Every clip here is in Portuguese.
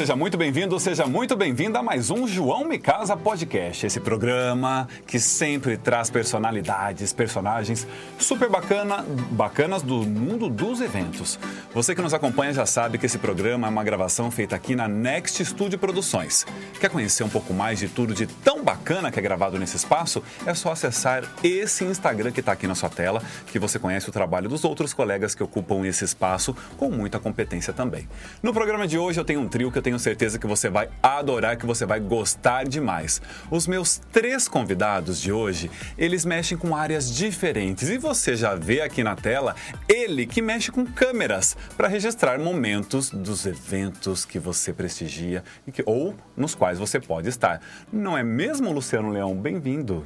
Seja muito bem-vindo, seja muito bem-vinda a mais um João Me Casa Podcast. Esse programa que sempre traz personalidades, personagens super bacana, bacanas do mundo dos eventos. Você que nos acompanha já sabe que esse programa é uma gravação feita aqui na Next Studio Produções. Quer conhecer um pouco mais de tudo de tão bacana que é gravado nesse espaço? É só acessar esse Instagram que está aqui na sua tela, que você conhece o trabalho dos outros colegas que ocupam esse espaço com muita competência também. No programa de hoje eu tenho um trio que eu tenho certeza que você vai adorar, que você vai gostar demais. Os meus três convidados de hoje, eles mexem com áreas diferentes e você já vê aqui na tela ele que mexe com câmeras para registrar momentos dos eventos que você prestigia e que, ou nos quais você pode estar. Não é mesmo, Luciano Leão? Bem-vindo.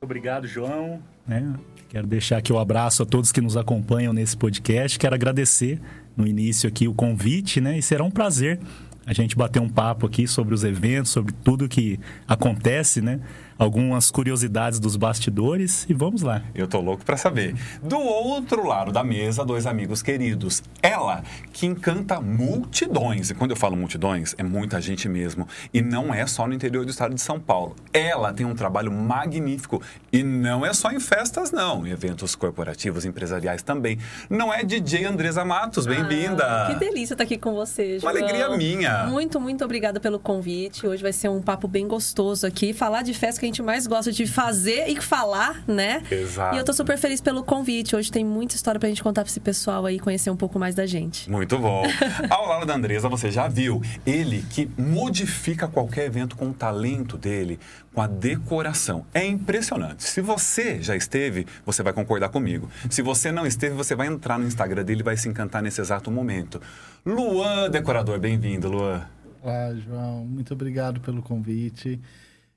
Obrigado, João. É, quero deixar aqui o um abraço a todos que nos acompanham nesse podcast. Quero agradecer no início aqui o convite, né? E será um prazer a gente bater um papo aqui sobre os eventos, sobre tudo que acontece, né? Algumas curiosidades dos bastidores e vamos lá. Eu tô louco para saber. Do outro lado da mesa, dois amigos queridos. Ela, que encanta multidões. E quando eu falo multidões, é muita gente mesmo. E não é só no interior do estado de São Paulo. Ela tem um trabalho magnífico. E não é só em festas, não. Em eventos corporativos, empresariais também. Não é DJ Andresa Matos. Bem-vinda. Ah, que delícia estar aqui com você, João. Uma alegria minha. Muito, muito obrigada pelo convite. Hoje vai ser um papo bem gostoso aqui. Falar de festa que a gente mais gosta de fazer e falar, né? Exato. E eu tô super feliz pelo convite. Hoje tem muita história pra gente contar pra esse pessoal aí, conhecer um pouco mais da gente. Muito bom. Ao lado da Andresa, você já viu. Ele que modifica qualquer evento com o talento dele, com a decoração. É impressionante. Se você já esteve, você vai concordar comigo. Se você não esteve, você vai entrar no Instagram dele e vai se encantar nesse exato momento. Luan, decorador, bem-vindo, Luan. Olá, João. Muito obrigado pelo convite.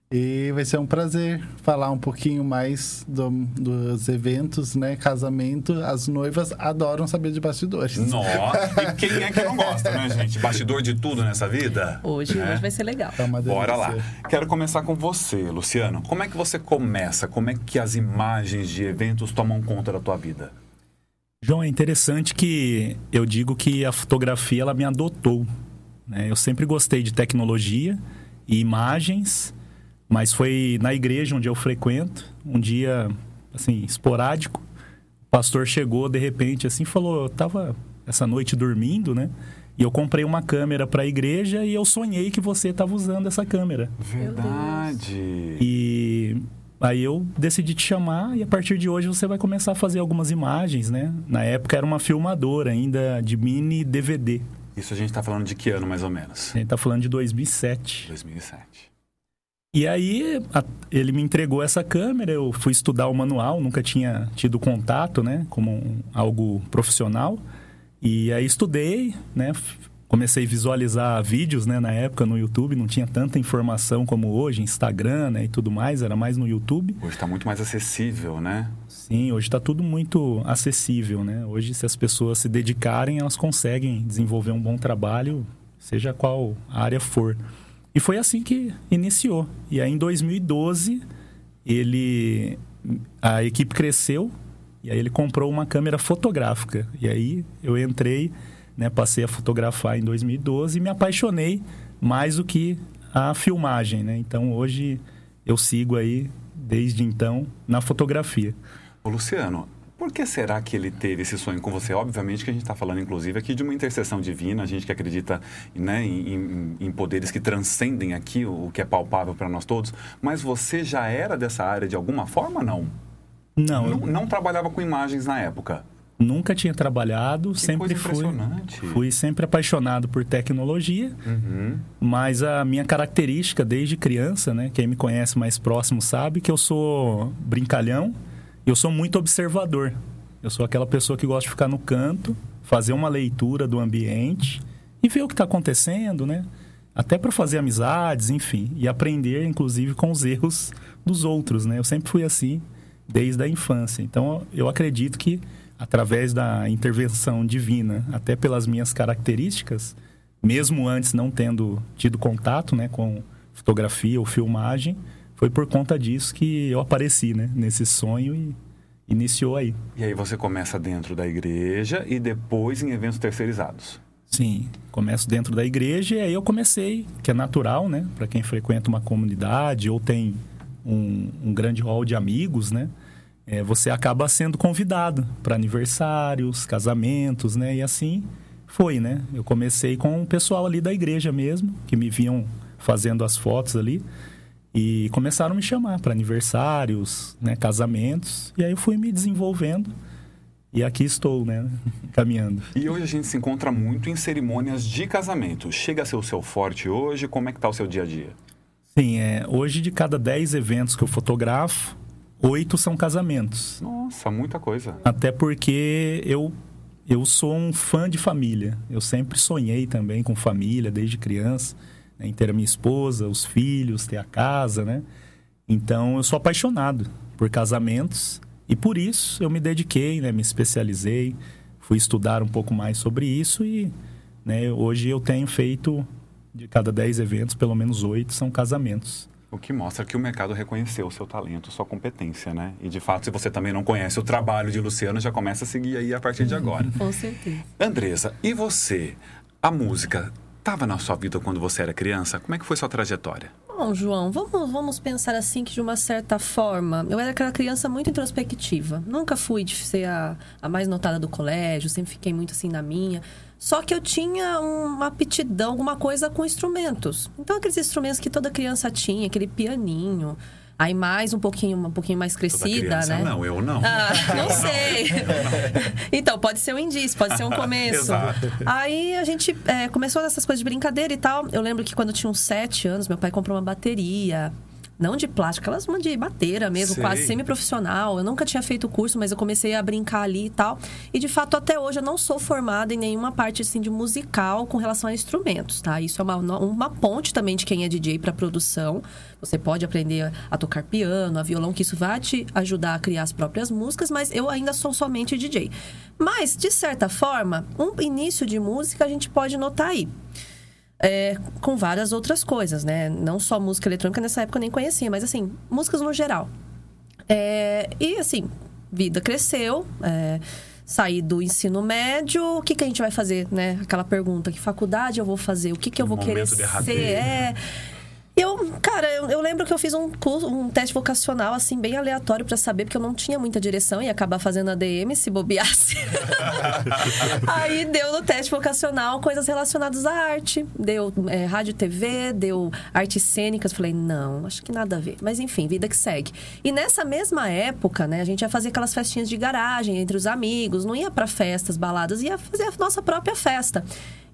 E vai ser um prazer falar um pouquinho mais do, dos eventos, né? Casamento. As noivas adoram saber de bastidores. Nossa! E quem é que não gosta, né, gente? Bastidor de tudo nessa vida? Hoje, né? hoje vai ser legal. É Bora lá. Quero começar com você, Luciano. Como é que você começa? Como é que as imagens de eventos tomam conta da tua vida? João, é interessante que eu digo que a fotografia ela me adotou. Né? Eu sempre gostei de tecnologia e imagens mas foi na igreja onde eu frequento, um dia, assim, esporádico. O pastor chegou de repente, assim, falou: eu tava essa noite dormindo, né? E eu comprei uma câmera para a igreja e eu sonhei que você estava usando essa câmera. Verdade. E aí eu decidi te chamar e a partir de hoje você vai começar a fazer algumas imagens, né? Na época era uma filmadora ainda de mini DVD. Isso a gente está falando de que ano mais ou menos? A gente está falando de 2007. 2007. E aí a, ele me entregou essa câmera, eu fui estudar o manual, nunca tinha tido contato, né, como um, algo profissional. E aí estudei, né, comecei a visualizar vídeos, né, na época no YouTube, não tinha tanta informação como hoje, Instagram, né, e tudo mais, era mais no YouTube. Hoje está muito mais acessível, né? Sim, hoje está tudo muito acessível, né? Hoje, se as pessoas se dedicarem, elas conseguem desenvolver um bom trabalho, seja qual área for. E foi assim que iniciou. E aí em 2012 ele a equipe cresceu e aí ele comprou uma câmera fotográfica. E aí eu entrei, né, passei a fotografar em 2012 e me apaixonei mais do que a filmagem, né? Então hoje eu sigo aí desde então na fotografia. Ô Luciano, por que será que ele teve esse sonho com você? Obviamente que a gente está falando, inclusive, aqui de uma intercessão divina, a gente que acredita né, em, em, poderes que transcendem aqui o, que é palpável para nós todos, mas você já era dessa área de alguma forma, não? Não. Não, não trabalhava com imagens na época? Nunca tinha trabalhado, que sempre fui, fui sempre apaixonado por tecnologia, uhum. mas a minha característica desde criança, né, quem me conhece mais próximo sabe que eu sou brincalhão, eu sou muito observador. Eu sou aquela pessoa que gosta de ficar no canto, fazer uma leitura do ambiente e ver o que está acontecendo, né? Até para fazer amizades, enfim, e aprender, inclusive, com os erros dos outros, né? Eu sempre fui assim desde a infância. Então, eu acredito que através da intervenção divina, até pelas minhas características, mesmo antes não tendo tido contato, né, com fotografia ou filmagem, foi por conta disso que eu apareci, né? Nesse sonho e iniciou aí. E aí você começa dentro da igreja e depois em eventos terceirizados. Sim, começo dentro da igreja e aí eu comecei, que é natural, né? Para quem frequenta uma comunidade ou tem um, um grande hall de amigos, né? É, você acaba sendo convidado para aniversários, casamentos, né? E assim foi, né? Eu comecei com o pessoal ali da igreja mesmo, que me viam fazendo as fotos ali. E começaram a me chamar para aniversários, né, casamentos. E aí eu fui me desenvolvendo. E aqui estou, né, caminhando. E hoje a gente se encontra muito em cerimônias de casamento. Chega a ser o seu forte hoje? Como é que tá o seu dia a dia? Sim, é, hoje de cada 10 eventos que eu fotografo, oito são casamentos. Nossa, muita coisa. Até porque eu eu sou um fã de família. Eu sempre sonhei também com família desde criança né, em ter a minha esposa, os filhos, ter a casa, né? Então eu sou apaixonado por casamentos e por isso eu me dediquei, né, me especializei, fui estudar um pouco mais sobre isso e né, hoje eu tenho feito de cada 10 eventos, pelo menos oito são casamentos. O que mostra que o mercado reconheceu o seu talento, sua competência, né? E de fato, se você também não conhece o trabalho de Luciano, já começa a seguir aí a partir de agora. Com certeza. Andresa, e você? A música estava na sua vida quando você era criança? Como é que foi sua trajetória? Bom, João, vamos, vamos pensar assim que de uma certa forma, eu era aquela criança muito introspectiva. Nunca fui de ser a, a mais notada do colégio, sempre fiquei muito assim na minha. Só que eu tinha uma aptidão, alguma coisa com instrumentos. Então, aqueles instrumentos que toda criança tinha, aquele pianinho, Aí mais um pouquinho, um pouquinho mais crescida, criança, né? Não, eu não. Ah, não sei. então, pode ser um indício, pode ser um começo. Aí a gente é, começou essas coisas de brincadeira e tal. Eu lembro que quando eu tinha uns sete anos, meu pai comprou uma bateria. Não de plástico, aquelas uma de bateira mesmo, Sei. quase semi-profissional. Eu nunca tinha feito curso, mas eu comecei a brincar ali e tal. E de fato, até hoje, eu não sou formada em nenhuma parte assim, de musical com relação a instrumentos, tá? Isso é uma, uma ponte também de quem é DJ para produção. Você pode aprender a tocar piano, a violão, que isso vai te ajudar a criar as próprias músicas, mas eu ainda sou somente DJ. Mas, de certa forma, um início de música a gente pode notar aí. É, com várias outras coisas, né? Não só música eletrônica, nessa época eu nem conhecia, mas assim, músicas no geral. É, e assim, vida cresceu, é, saí do ensino médio, o que, que a gente vai fazer, né? Aquela pergunta, que faculdade eu vou fazer? O que, que eu vou querer ser? É... Eu, cara, eu, eu lembro que eu fiz um curso, um teste vocacional, assim, bem aleatório pra saber, porque eu não tinha muita direção, ia acabar fazendo ADM se bobeasse. Aí deu no teste vocacional coisas relacionadas à arte. Deu é, rádio e TV, deu artes cênicas. Falei, não, acho que nada a ver. Mas enfim, vida que segue. E nessa mesma época, né, a gente ia fazer aquelas festinhas de garagem entre os amigos, não ia pra festas, baladas, ia fazer a nossa própria festa.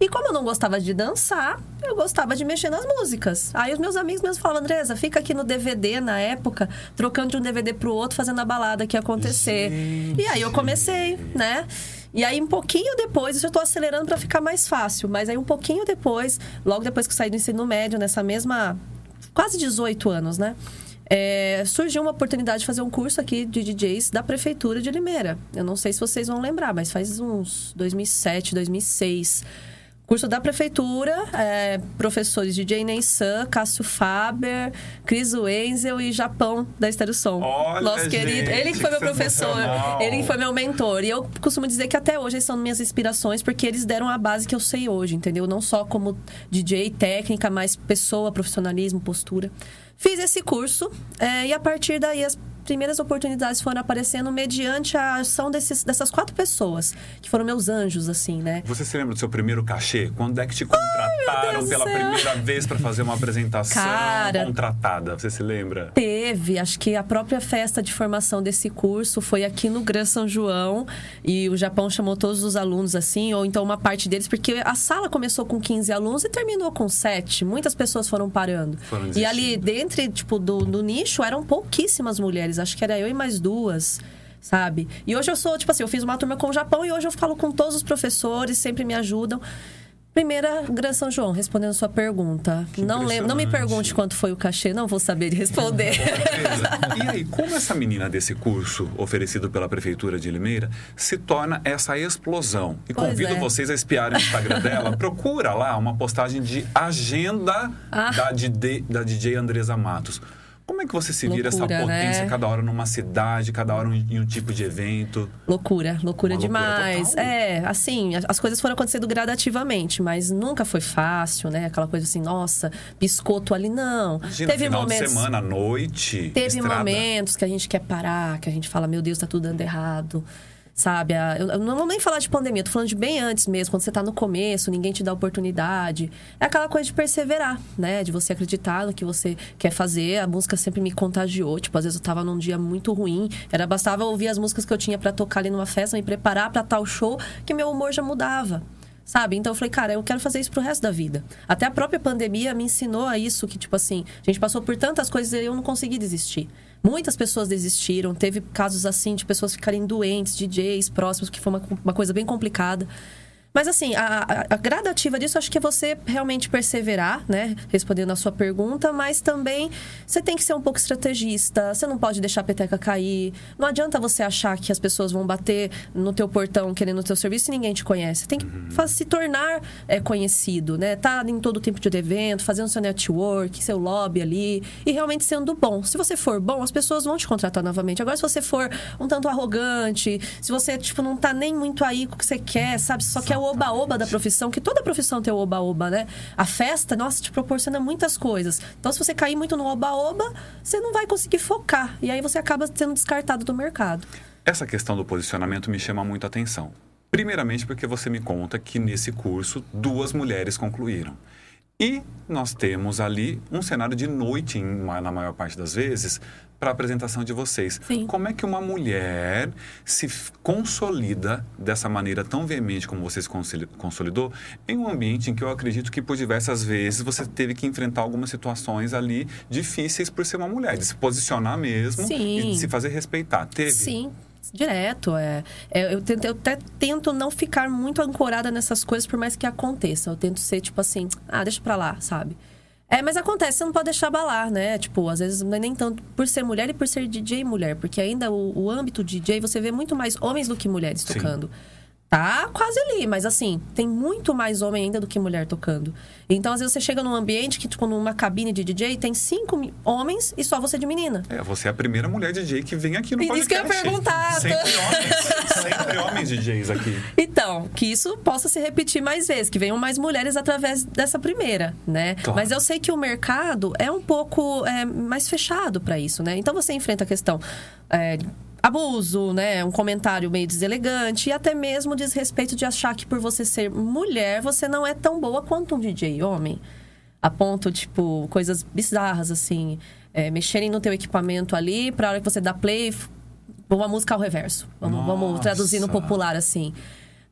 E como eu não gostava de dançar, eu gostava de mexer nas músicas. Aí os meus amigos mesmo falavam, Andresa, fica aqui no DVD na época, trocando de um DVD pro outro, fazendo a balada que ia acontecer. E aí eu comecei, né? E aí, um pouquinho depois, isso eu tô acelerando para ficar mais fácil, mas aí um pouquinho depois, logo depois que eu saí do ensino médio, nessa mesma. quase 18 anos, né? É, surgiu uma oportunidade de fazer um curso aqui de DJs da Prefeitura de Limeira. Eu não sei se vocês vão lembrar, mas faz uns 2007, 2006. Curso da Prefeitura, é, professores DJ Nensan, Cássio Faber, Cris Wenzel e Japão da Estéreo Som. Olha, Nosso querido. gente, Ele que foi meu professor, ele que foi meu mentor. E eu costumo dizer que até hoje eles são minhas inspirações, porque eles deram a base que eu sei hoje, entendeu? Não só como DJ, técnica, mas pessoa, profissionalismo, postura. Fiz esse curso é, e a partir daí as primeiras oportunidades foram aparecendo mediante a ação desses, dessas quatro pessoas, que foram meus anjos, assim, né? Você se lembra do seu primeiro cachê? Quando é que te contrataram do pela primeira vez para fazer uma apresentação Cara. contratada? Você se lembra? Teve, acho que a própria festa de formação desse curso foi aqui no Gran São João e o Japão chamou todos os alunos assim, ou então uma parte deles, porque a sala começou com 15 alunos e terminou com 7. Muitas pessoas foram parando. Foram e ali, dentro tipo, do, do nicho, eram pouquíssimas mulheres. Acho que era eu e mais duas. Sabe? E hoje eu sou, tipo assim, eu fiz uma turma com o Japão e hoje eu falo com todos os professores, sempre me ajudam. Primeira, Gran São João, respondendo sua pergunta. Não, lembro, não me pergunte quanto foi o cachê, não vou saber de responder. E aí, como essa menina desse curso oferecido pela Prefeitura de Limeira se torna essa explosão? E Pois convido é. vocês a espiarem o Instagram dela. Procura lá uma postagem de agenda Ah. da, DJ, da DJ Andresa Matos. Como é que você se vira Loucura, essa potência né? cada hora numa cidade, cada hora em um tipo de evento? Loucura, loucura Uma loucura demais. total. é, assim, as- as coisas foram acontecendo gradativamente, mas nunca foi fácil, né? Aquela coisa assim, nossa, biscoito ali, não. Imagina, Teve final momentos. de semana, noite, Teve estrada. momentos que a gente quer parar, que a gente fala, meu Deus, tá tudo dando errado. Sabe? Eu, não vou nem falar de pandemia, tô falando de bem antes mesmo, quando você tá no começo, ninguém te dá oportunidade. É aquela coisa de perseverar, né? De você acreditar no que você quer fazer. A música sempre me contagiou. Tipo, às vezes eu tava num dia muito ruim, era bastava ouvir as músicas que eu tinha pra tocar ali numa festa, me preparar pra tal show, que meu humor já mudava. Sabe? Então eu falei, cara, eu quero fazer isso pro resto da vida. Até a própria pandemia me ensinou a isso, que, tipo assim, a gente passou por tantas coisas e eu não consegui desistir. Muitas pessoas desistiram, teve casos assim de pessoas ficarem doentes, DJs próximos, que foi uma, uma coisa bem complicada. Mas assim, a, a- a gradativa disso acho que é você realmente perseverar, né? Respondendo a sua pergunta, mas também você tem que ser um pouco estrategista. Você não pode deixar a peteca cair. Não adianta você achar que as pessoas vão bater no teu portão querendo o teu serviço e ninguém te conhece. Tem que fa- se tornar é, conhecido, né? Tá em todo tipo de evento, fazendo seu network, seu lobby ali e realmente sendo bom. Se você for bom, as pessoas vão te contratar novamente. Agora, se você for um tanto arrogante, se você, tipo, não tá nem muito aí com o que você quer, sabe? Só quer oba-oba da profissão, que toda profissão tem o oba-oba, né? A festa, nossa, te proporciona muitas coisas. Então, se você cair muito no oba-oba, você não vai conseguir focar. E aí você acaba sendo descartado do mercado. Essa questão do posicionamento me chama muito a atenção. Primeiramente porque você me conta que nesse curso duas mulheres concluíram. E nós temos ali um cenário de noite, na maior parte das vezes, para a apresentação de vocês. Sim. Como é que uma mulher se consolida dessa maneira tão veemente como você se consoli- consolidou em um ambiente em que eu acredito que por diversas vezes você teve que enfrentar algumas situações ali difíceis por ser uma mulher, de se posicionar mesmo Sim. e de se fazer respeitar. Teve? Sim, direto. É. É, eu, tento, eu até tento não ficar muito ancorada nessas coisas, por mais que aconteça. Eu tento ser, tipo assim, ah, deixa pra lá, sabe? É, mas acontece, você não pode deixar abalar, né? Tipo, às vezes não é nem tanto por ser mulher e por ser DJ mulher, porque ainda o, o âmbito DJ você vê muito mais homens do que mulheres Sim. Tá quase ali, mas assim, tem muito mais homem ainda do que mulher tocando. Então, às vezes, você chega num ambiente que, tipo, numa cabine de DJ, tem cinco homens e só você de menina. É, você é a primeira mulher DJ que vem aqui no Isso podcast. que eu ia perguntar, Sempre homens. Sempre homens DJs aqui. Então, que isso possa se repetir mais vezes, que venham mais mulheres através dessa primeira, né? Claro. Mas eu sei que o mercado é um pouco é, mais fechado para isso, né? Então você enfrenta a questão é, abuso, né? Um comentário meio deselegante e até mesmo desrespeito de achar que por você ser mulher você não é tão boa quanto um DJ homem. A ponto, tipo, coisas bizarras, assim. é, mexerem no teu equipamento ali, pra hora que você dá play, uma música ao reverso. Vamos, vamos traduzir no popular, assim.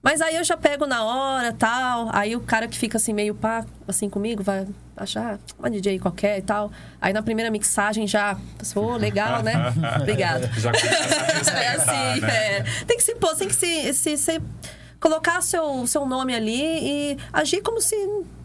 Mas aí eu já pego na hora, tal. Aí o cara que fica assim, meio pá, assim comigo, vai achar ah, uma DJ qualquer e tal. Aí na primeira mixagem já, pô, legal, né? Obrigada. Já É assim, né? é. Tem que se pôr, tem que se, se, se- colocar seu, seu nome ali e agir como se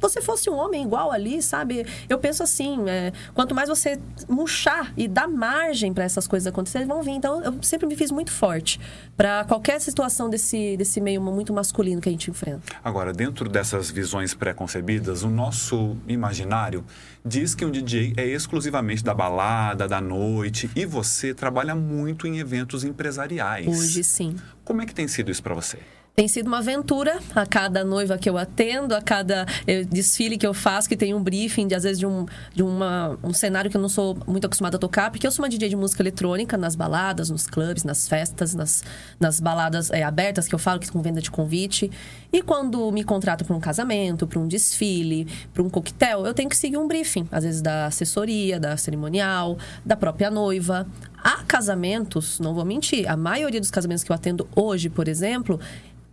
você fosse um homem igual ali, sabe? Eu penso assim, é, quanto mais você murchar e dar margem para essas coisas acontecerem, vão vir. Então, eu sempre me fiz muito forte para qualquer situação desse, desse meio muito masculino que a gente enfrenta. Agora, dentro dessas visões pré-concebidas, o nosso imaginário diz que um DJ é exclusivamente da balada, da noite, e você trabalha muito em eventos empresariais. Hoje, sim. Como é que tem sido isso para você? Tem sido uma aventura a cada noiva que eu atendo, a cada eh, desfile que eu faço, que tem um briefing, de, às vezes de, um, de uma, um cenário que eu não sou muito acostumada a tocar, porque eu sou uma DJ de música eletrônica nas baladas, nos clubes, nas festas, nas, nas baladas eh, abertas que eu falo, que com venda de convite. E quando me contratam para um casamento, para um desfile, para um coquetel, eu tenho que seguir um briefing, às vezes da assessoria, da cerimonial, da própria noiva. Há casamentos, não vou mentir, a maioria dos casamentos que eu atendo hoje, por exemplo,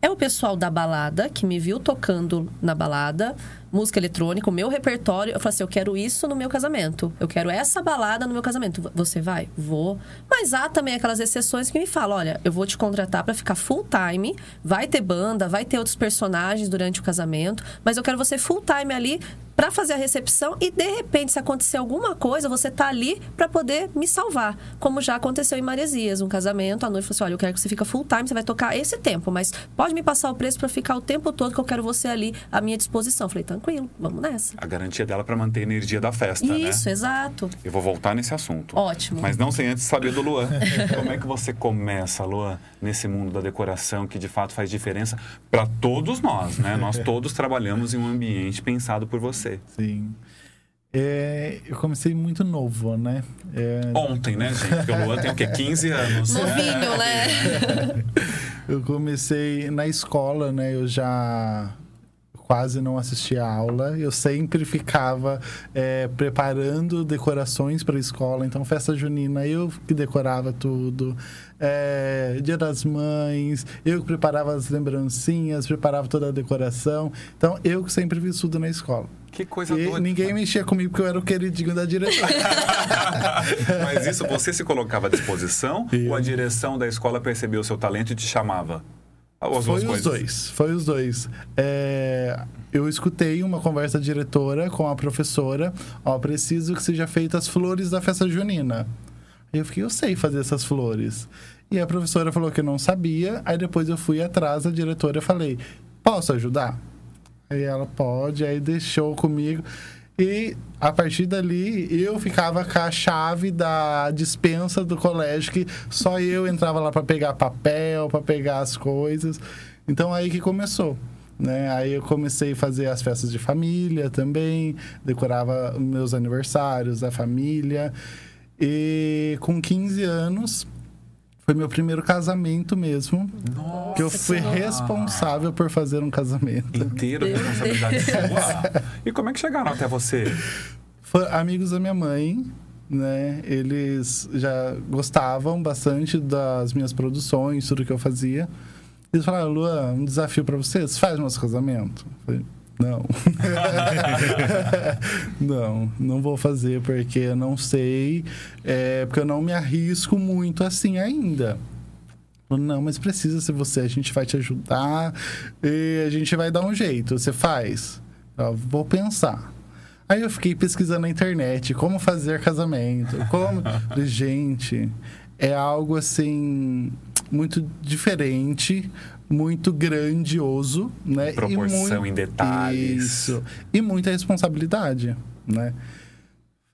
é o pessoal da balada que me viu tocando na balada, música eletrônica, o meu repertório. Eu falei assim: eu quero isso no meu casamento. Eu quero essa balada no meu casamento. Você vai? Vou. Mas há também aquelas exceções que me falam: olha, eu vou te contratar para ficar full time, vai ter banda, vai ter outros personagens durante o casamento, mas eu quero você full time ali para fazer a recepção e de repente se acontecer alguma coisa, você tá ali para poder me salvar, como já aconteceu em Maresias, um casamento, a noiva falou assim: "Olha, eu quero que você fica full time, você vai tocar esse tempo, mas pode me passar o preço para ficar o tempo todo que eu quero você ali à minha disposição". Eu falei: "Tranquilo, vamos nessa". A garantia dela para manter a energia da festa, né? Isso, exato. Eu vou voltar nesse assunto. Ótimo. Mas não sem antes saber do Luan. Como é que você começa, Luan, nesse mundo da decoração que de fato faz diferença para todos nós, né? Nós todos trabalhamos em um ambiente pensado por você. Sim. É, eu comecei muito novo, né? É, Ontem, né, gente? Porque o Luan tem o quê? 15 anos. Novinho, né? eu comecei na escola, né? Eu já quase não assistia aula. Eu sempre ficava é, preparando decorações para a escola. Então, festa junina, eu que decorava tudo. É, Dia das Mães, eu que preparava as lembrancinhas, preparava toda a decoração. Então, eu que sempre fiz tudo na escola. Que coisa E doida. ninguém mexia comigo porque eu era o queridinho da diretora. Mas isso você se colocava à disposição ou a direção da escola percebeu o seu talento e te chamava? As Foi os dois, foi os dois. É, eu escutei uma conversa diretora com a professora. Ó, preciso que seja feita as flores da festa junina. Aí eu fiquei, eu sei fazer essas flores. E a professora falou que não sabia. Aí depois eu fui atrás da diretora e falei, posso ajudar? Aí ela pode, aí deixou comigo. E a partir dali eu ficava com a chave da dispensa do colégio, que só eu entrava lá para pegar papel, para pegar as coisas. Então aí que começou. Né? Aí eu comecei a fazer as festas de família também, decorava meus aniversários da família. E com 15 anos foi meu primeiro casamento mesmo, Nossa, que eu fui responsável por fazer um casamento. inteiro responsabilidade sua. E como é que chegaram até você? Foi amigos da minha mãe, né? Eles já gostavam bastante das minhas produções, tudo que eu fazia. Eles falaram, Luan, um desafio para vocês, faz nosso casamento. Eu falei, não. não, não vou fazer porque eu não sei, é, porque eu não me arrisco muito assim ainda. Não, mas precisa ser você, a gente vai te ajudar e a gente vai dar um jeito. Você faz? Eu vou pensar. Aí eu fiquei pesquisando na internet como fazer casamento, como. Gente, é algo assim muito diferente, muito grandioso, né? Proporção muito- em detalhes. Isso. E muita responsabilidade, né?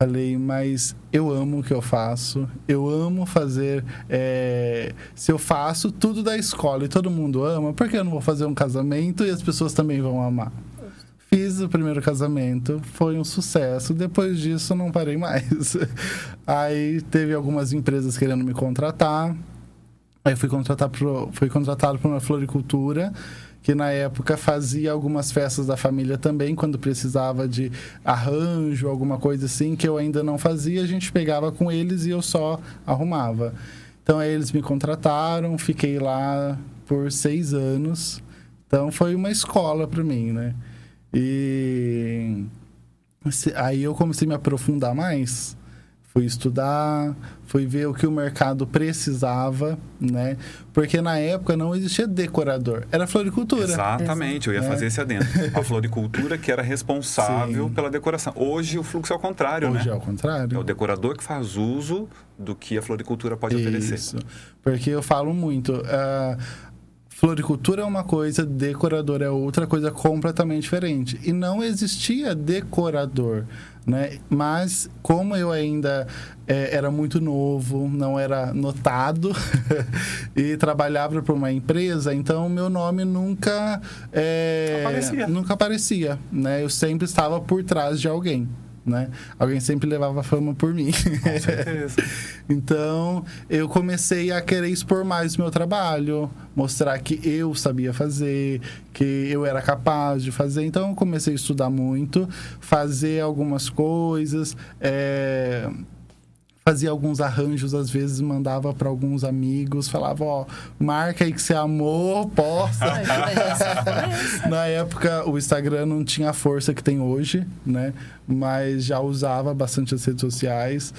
Falei, mas eu amo o que eu faço, eu amo fazer. é, Se eu faço tudo da escola e todo mundo ama, por que eu não vou fazer um casamento e as pessoas também vão amar? Fiz o primeiro casamento, foi um sucesso. Depois disso, não parei mais. Aí teve algumas empresas querendo me contratar. Aí fui contratar pro, fui contratado para uma floricultura que na época fazia algumas festas da família também quando precisava de arranjo, alguma coisa assim que eu ainda não fazia, a gente pegava com eles e eu só arrumava. Então aí eles me contrataram, fiquei lá por seis anos. Então foi uma escola para mim, né? E aí eu comecei a me aprofundar mais. Fui estudar, fui ver o que o mercado precisava, né? Porque na época não existia decorador, era floricultura. Exatamente, eu ia É. fazer esse adendo. A floricultura que era responsável Sim. pela decoração. Hoje o fluxo é o contrário, Hoje né? é ao contrário. É o decorador que faz uso do que a floricultura pode oferecer. Isso. Porque eu falo muito. ah, floricultura é uma coisa, decorador é outra coisa completamente diferente. E não existia decorador. Né? Mas como eu ainda eh, era muito novo, não era notado e trabalhava para uma empresa, então meu nome nunca eh, Aparecia. nunca aparecia, né? Eu sempre estava por trás de alguém, né? Alguém sempre levava fama por mim. Com certeza. Então, eu comecei a querer expor mais o meu trabalho, mostrar que eu sabia fazer, que eu era capaz de fazer. Então, eu comecei a estudar muito, fazer algumas coisas, é, fazia alguns arranjos, às vezes mandava para alguns amigos, falava, ó, marca aí que você amou, posta. Parece, Na época, o Instagram não tinha a força que tem hoje, né? Mas já usava bastante as redes sociais.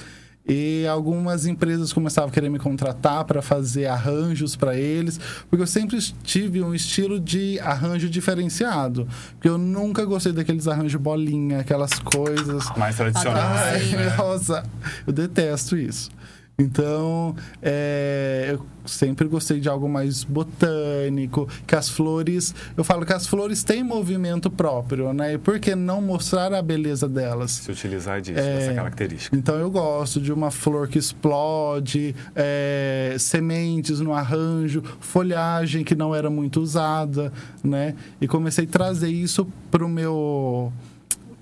E algumas empresas começavam a querer me contratar para fazer arranjos para eles, porque eu sempre tive um estilo de arranjo diferenciado. Porque eu nunca gostei daqueles arranjos bolinha, aquelas coisas. Mais tradicionais. Sim. né? Nossa, eu detesto isso. Então, é, eu sempre gostei de algo mais botânico, que as flores... Eu falo que as flores têm movimento próprio, né? E por que não mostrar a beleza delas? Se utilizar disso, É. dessa característica. Então eu gosto de uma flor que explode, é, sementes no arranjo, folhagem que não era muito usada, né? E comecei a trazer isso para o meu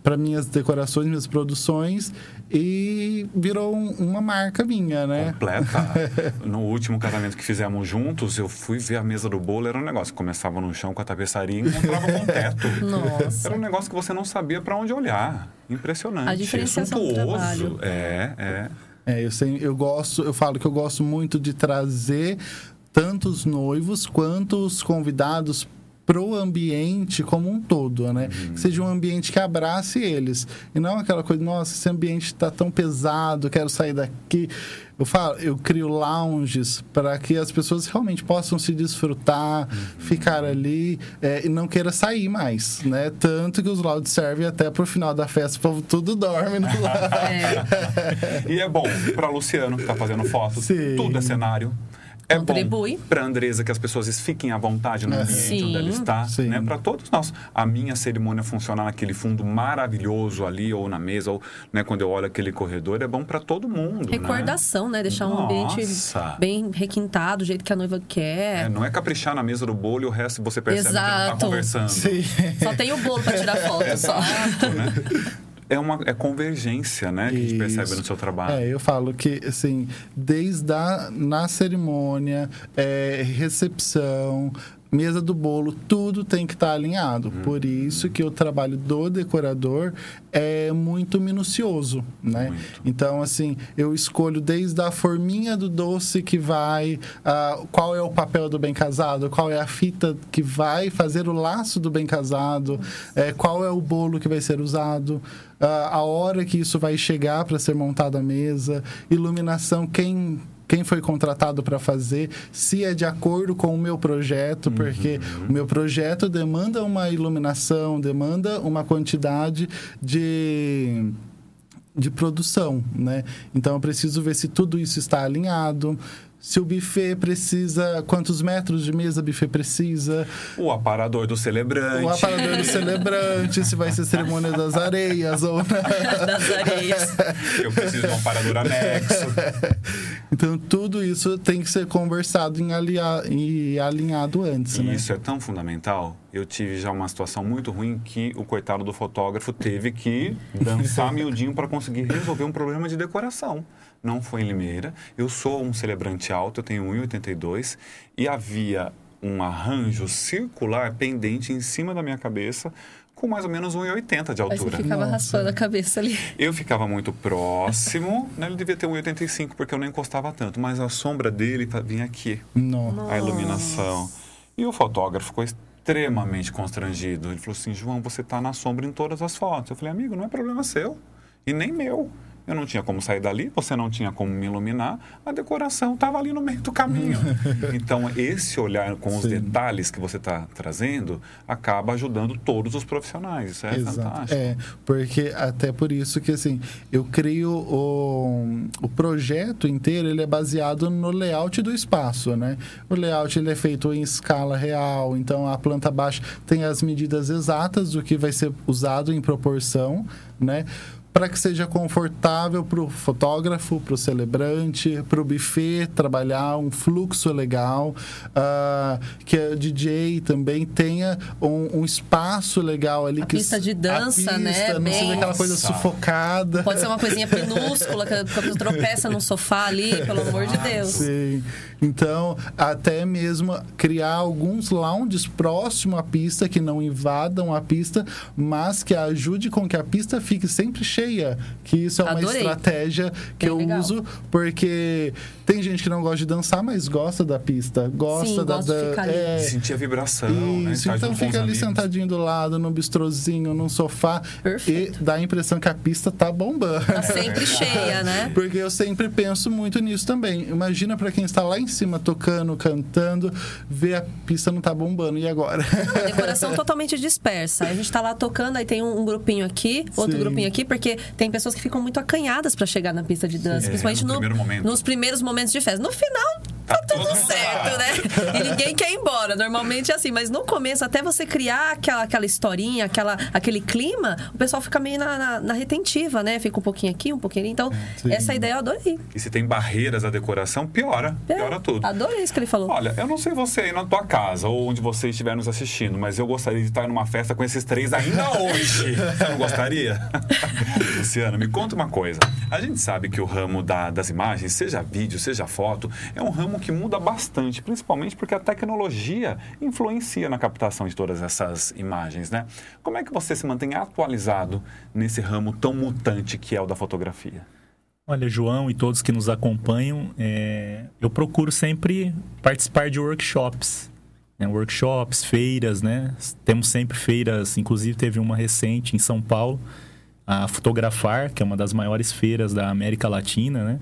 para minhas decorações, minhas produções e virou um- uma marca minha, né? Completa. No último casamento que fizemos juntos, eu fui ver a mesa do bolo, era um negócio que começava no chão com a tapeçaria e encontrava com o teto. Nossa. Era um negócio que você não sabia para onde olhar. Impressionante. A diferenciação do Suntuoso. trabalho. É, é. É, eu, sei, eu gosto, eu falo que eu gosto muito de trazer tanto os noivos quanto os convidados pro ambiente como um todo, né? Que seja um ambiente que abrace eles. E não aquela coisa, nossa, esse ambiente está tão pesado, quero sair daqui. Eu falo, eu crio lounges para que as pessoas realmente possam se desfrutar, ficar ali é, e não queira sair mais, né? Tanto que os lounges servem até pro final da festa, o povo tudo dorme no lounge. E é bom para Luciano, que está fazendo fotos. Tudo é cenário. É Contribui. bom para Andresa que as pessoas fiquem à vontade no ambiente Sim. onde ela está, Sim. né? Para todos nós. A minha cerimônia funcionar naquele fundo maravilhoso ali ou na mesa ou, né, quando eu olho aquele corredor, é bom para todo mundo, né? Recordação, né? Deixar um ambiente Nossa. bem requintado, do jeito que a noiva quer. É, não é caprichar na mesa do bolo e o resto você percebe que não Exato. está conversando. Sim. Só tem o bolo pra tirar foto, só. Exato, né? É uma é convergência, né? Que a gente percebe Isso. no seu trabalho. É, eu falo que, assim, desde a na cerimônia, é, recepção, mesa do bolo, tudo tem que estar alinhado. Uhum. Por isso que o trabalho do decorador é muito minucioso, né? Muito. Então, assim, eu escolho desde a forminha do doce que vai, ah, qual é o papel do bem casado, qual é a fita que vai fazer o laço do bem casado, é, qual é o bolo que vai ser usado, ah, a hora que isso vai chegar para ser montada a mesa, iluminação, quem quem foi contratado para fazer, se é de acordo com o meu projeto, porque o meu projeto demanda uma iluminação, demanda uma quantidade de de produção, né? Então eu preciso ver se tudo isso está alinhado, se o buffet precisa, quantos metros de mesa o buffet precisa, O aparador do celebrante. o aparador do celebrante, se vai ser cerimônia das areias ou não. Das areias. Eu preciso de um aparador anexo. Então tudo isso tem que ser conversado alia- e alinhado antes, E né? isso é tão fundamental. Eu tive já uma situação muito ruim que o coitado do fotógrafo teve que dançar miudinho para conseguir resolver um problema de decoração. Não foi em Limeira. Eu sou um celebrante alto, eu tenho 1,82 e havia um arranjo circular pendente em cima da minha cabeça com mais ou menos 1,80 de Aí você altura. ficava Nossa. raspando a cabeça ali. Eu ficava muito próximo, né? ele devia ter 1,85 porque eu não encostava tanto, mas a sombra dele fa- vinha aqui Não. a iluminação. E o fotógrafo ficou extremamente constrangido. Ele falou assim: João, você está na sombra em todas as fotos. Eu falei, amigo, não é problema seu e nem meu. Eu não tinha como sair dali, você não tinha como me iluminar, a decoração estava ali no meio do caminho. então, esse olhar com os Sim. detalhes que você está trazendo acaba ajudando todos os profissionais. Isso é Exato. fantástico. É, porque até por isso que assim, eu crio o, o projeto inteiro, ele é baseado no layout do espaço, né? O layout ele é feito em escala real, então a planta baixa tem as medidas exatas do que vai ser usado em proporção, né? Para que seja confortável para o fotógrafo, para o celebrante, para o buffet trabalhar um fluxo legal, ah, que a DJ também tenha um, um espaço legal ali. A que pista de a dança, né? pista, Não Bem- seja aquela coisa Nossa. sufocada. Pode ser uma coisinha minúscula, que a pessoa tropeça no sofá ali, pelo amor de Deus. Sim. Então, até mesmo criar alguns lounges próximo à pista que não invadam a pista, mas que ajude com que a pista fique sempre cheia. Que isso é uma Adorei. estratégia que Bem eu legal. uso, porque tem gente que não gosta de dançar, mas gosta da pista. Gosta Sim, da. gosta de da- ficar ali. é, Sentir a vibração, né? isso, Estar então fica ali amigos. sentadinho do lado, no bistrozinho, num sofá. Perfeito. E dá a impressão que a pista tá bombando. Tá sempre cheia, né? Porque eu sempre penso muito nisso também. Imagina pra quem está lá em cima tocando, cantando, ver a pista não tá bombando. E agora? A decoração totalmente dispersa. A gente tá lá tocando, aí tem um, um grupinho aqui, outro Sim. grupinho aqui, porque tem pessoas que ficam muito acanhadas pra chegar na pista de dança, É, principalmente no no- primeiro nos primeiros momentos de festa. No final, tá, tudo tudo certo, né? E ninguém quer ir embora. Normalmente é assim, mas no começo, até você criar aquela, aquela historinha, aquela, aquele clima, o pessoal fica meio na, na- na retentiva, né? Fica um pouquinho aqui, um pouquinho ali. Então, Sim. essa ideia eu adorei. E se tem barreiras à decoração, piora. É, Piora tudo. Adorei isso que ele falou. Olha, eu não sei você aí na tua casa ou onde você estiver nos assistindo, mas eu gostaria de estar numa festa com esses três ainda hoje. Você não gostaria? Luciana, me conta uma coisa. A gente sabe que o ramo da- das imagens, seja vídeo, seja foto, é um ramo que muda bastante, principalmente porque a tecnologia influencia na captação de todas essas imagens, né? Como é que você se mantém atualizado nesse ramo tão mutante que é o da fotografia? Olha, João e todos que nos acompanham, é, eu procuro sempre participar de workshops. né? Workshops, feiras, né? Temos sempre feiras, inclusive teve uma recente em São Paulo, a Fotografar, que é uma das maiores feiras da América Latina, né?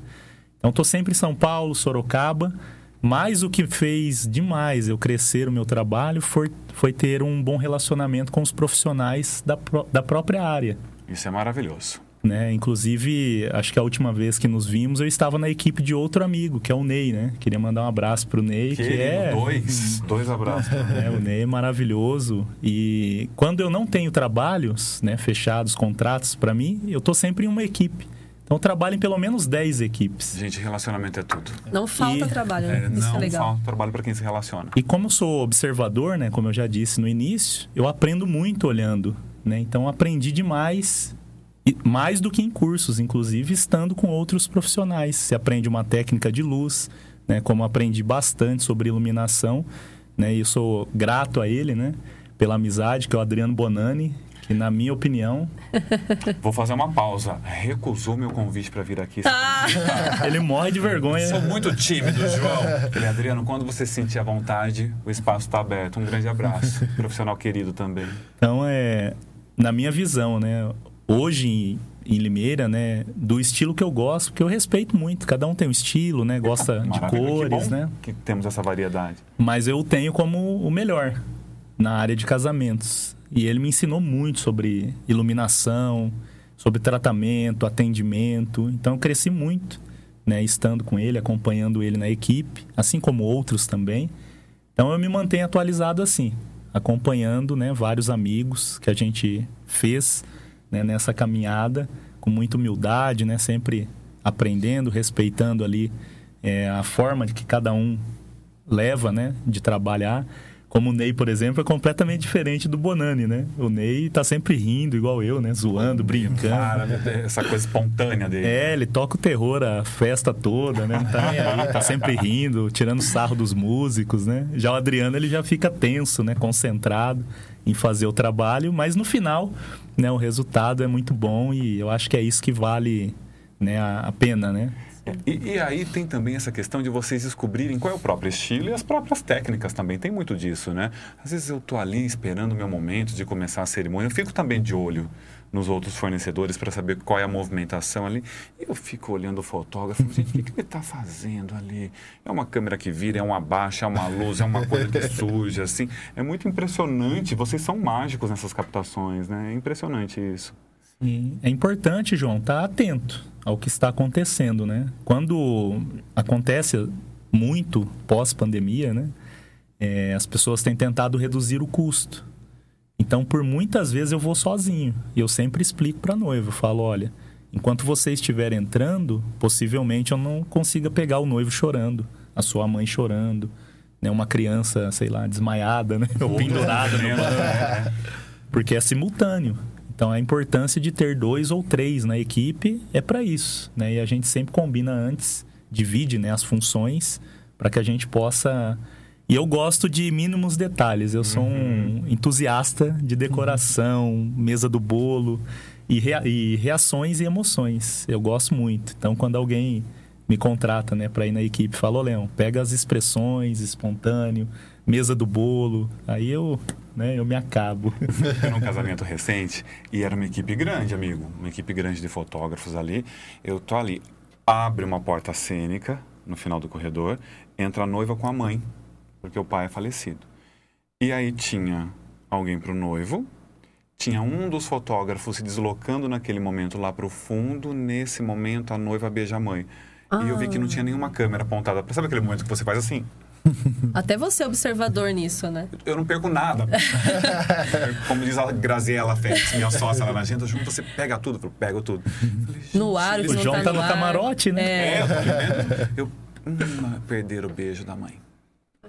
Então, estou sempre em São Paulo, Sorocaba, mas o que fez demais eu crescer o meu trabalho foi, foi ter um bom relacionamento com os profissionais da, da própria área Isso é maravilhoso. né? Inclusive, acho que a última vez que nos vimos, eu estava na equipe de outro amigo, que é o Ney, né? Queria mandar um abraço pro Ney, que, Querido, é... dois, dois abraços. É, o Ney é maravilhoso. E quando eu não tenho trabalhos, né, fechados, contratos para mim, eu tô sempre em uma equipe. Então eu trabalho em pelo menos 10 equipes. Gente, relacionamento é tudo. Não falta E- trabalho, É, né? Isso não é legal. falta trabalho para quem se relaciona. E como eu sou observador, né, como eu já disse no início, eu aprendo muito olhando, né? Então aprendi demais, e mais do que em cursos, inclusive estando com outros profissionais. Você aprende uma técnica de luz, né, como aprendi bastante sobre iluminação, né? E eu sou grato a ele, né, pela amizade, que é o Adriano Bonani, que na minha opinião, Vou fazer uma pausa. Recusou meu convite para vir aqui. Ah, ele morre de vergonha. Sou muito tímido, João. Ele, Adriano, quando você se sentir à vontade, o espaço está aberto. Um grande abraço. Profissional querido também. Então, é, na minha visão, né? Hoje em, Limeira, né? Do estilo que eu gosto, porque eu respeito muito. Cada um tem um estilo, né? Gosta de Maravilha, que cores, bom né? Que temos essa variedade. Mas eu tenho como o melhor na área de casamentos. E ele me ensinou muito sobre iluminação, sobre tratamento, atendimento. Então, eu cresci muito, né? Estando com ele, acompanhando ele na equipe, assim como outros também. Então eu me mantenho atualizado assim, acompanhando né, vários amigos que a gente fez né, nessa caminhada com muita humildade, né, sempre aprendendo, respeitando ali é, a forma de que cada um leva né, de trabalhar. Como o Ney, por exemplo, é completamente diferente do Bonani, né? O Ney tá sempre rindo, igual eu, né? Zoando, brincando. Cara, essa coisa espontânea dele. É, ele toca o terror a festa toda, né? Tá aí, tá sempre rindo, tirando sarro dos músicos, né? Já o Adriano, ele já fica tenso, né? Concentrado em fazer o trabalho, mas no final, né? O resultado é muito bom e eu acho que é isso que vale né, a, a pena, né? E, e aí tem também essa questão de vocês descobrirem qual é o próprio estilo e as próprias técnicas também. Tem muito disso, né? Às vezes eu tô ali esperando o meu momento de começar a cerimônia. Eu fico também de olho nos outros fornecedores para saber qual é a movimentação ali. E eu fico olhando o fotógrafo, gente, o que, que ele está fazendo ali? É uma câmera que vira, é uma baixa, é uma luz, é uma coisa que surge, assim. É muito impressionante. Vocês são mágicos nessas captações, né? É impressionante isso. É importante, João, estar atento ao que está acontecendo, né? Quando acontece muito pós-pandemia, né? É, as pessoas têm tentado reduzir o custo. Então, por muitas vezes eu vou sozinho e eu sempre explico para a noiva, eu falo, olha, enquanto você estiver entrando, possivelmente eu não consiga pegar o noivo chorando, a sua mãe chorando, né? Uma criança, sei lá, desmaiada, né? Ou pendurada no banco porque é simultâneo. Então a importância de ter dois ou três na equipe é para isso, né? E a gente sempre combina antes, divide né, as funções para que a gente possa E eu gosto de mínimos detalhes. Eu sou um entusiasta de decoração, mesa do bolo e, rea- e reações e emoções. Eu gosto muito. Então, quando alguém me contrata, né, para ir na equipe, fala, ô Leão, pega as expressões, espontâneo, mesa do bolo. Aí eu, né, eu me acabo. Fui num casamento recente e era uma equipe grande, amigo. Uma equipe grande de fotógrafos ali. Eu tô ali, abre uma porta cênica no final do corredor, entra a noiva com a mãe, porque o pai é falecido. E aí tinha alguém pro noivo, tinha um dos fotógrafos se deslocando naquele momento lá pro fundo, nesse momento a noiva beija a mãe. E eu vi que não tinha nenhuma câmera apontada. pra- Sabe aquele momento que você faz assim? Até você é observador nisso, né? Eu não perco nada. Como diz a Graziella Félix, minha sócia lá na agenda, junto você pega tudo. Eu pego tudo. No ar, O não João tá no ar. camarote, né? É. É, eu hum, perder o beijo da mãe.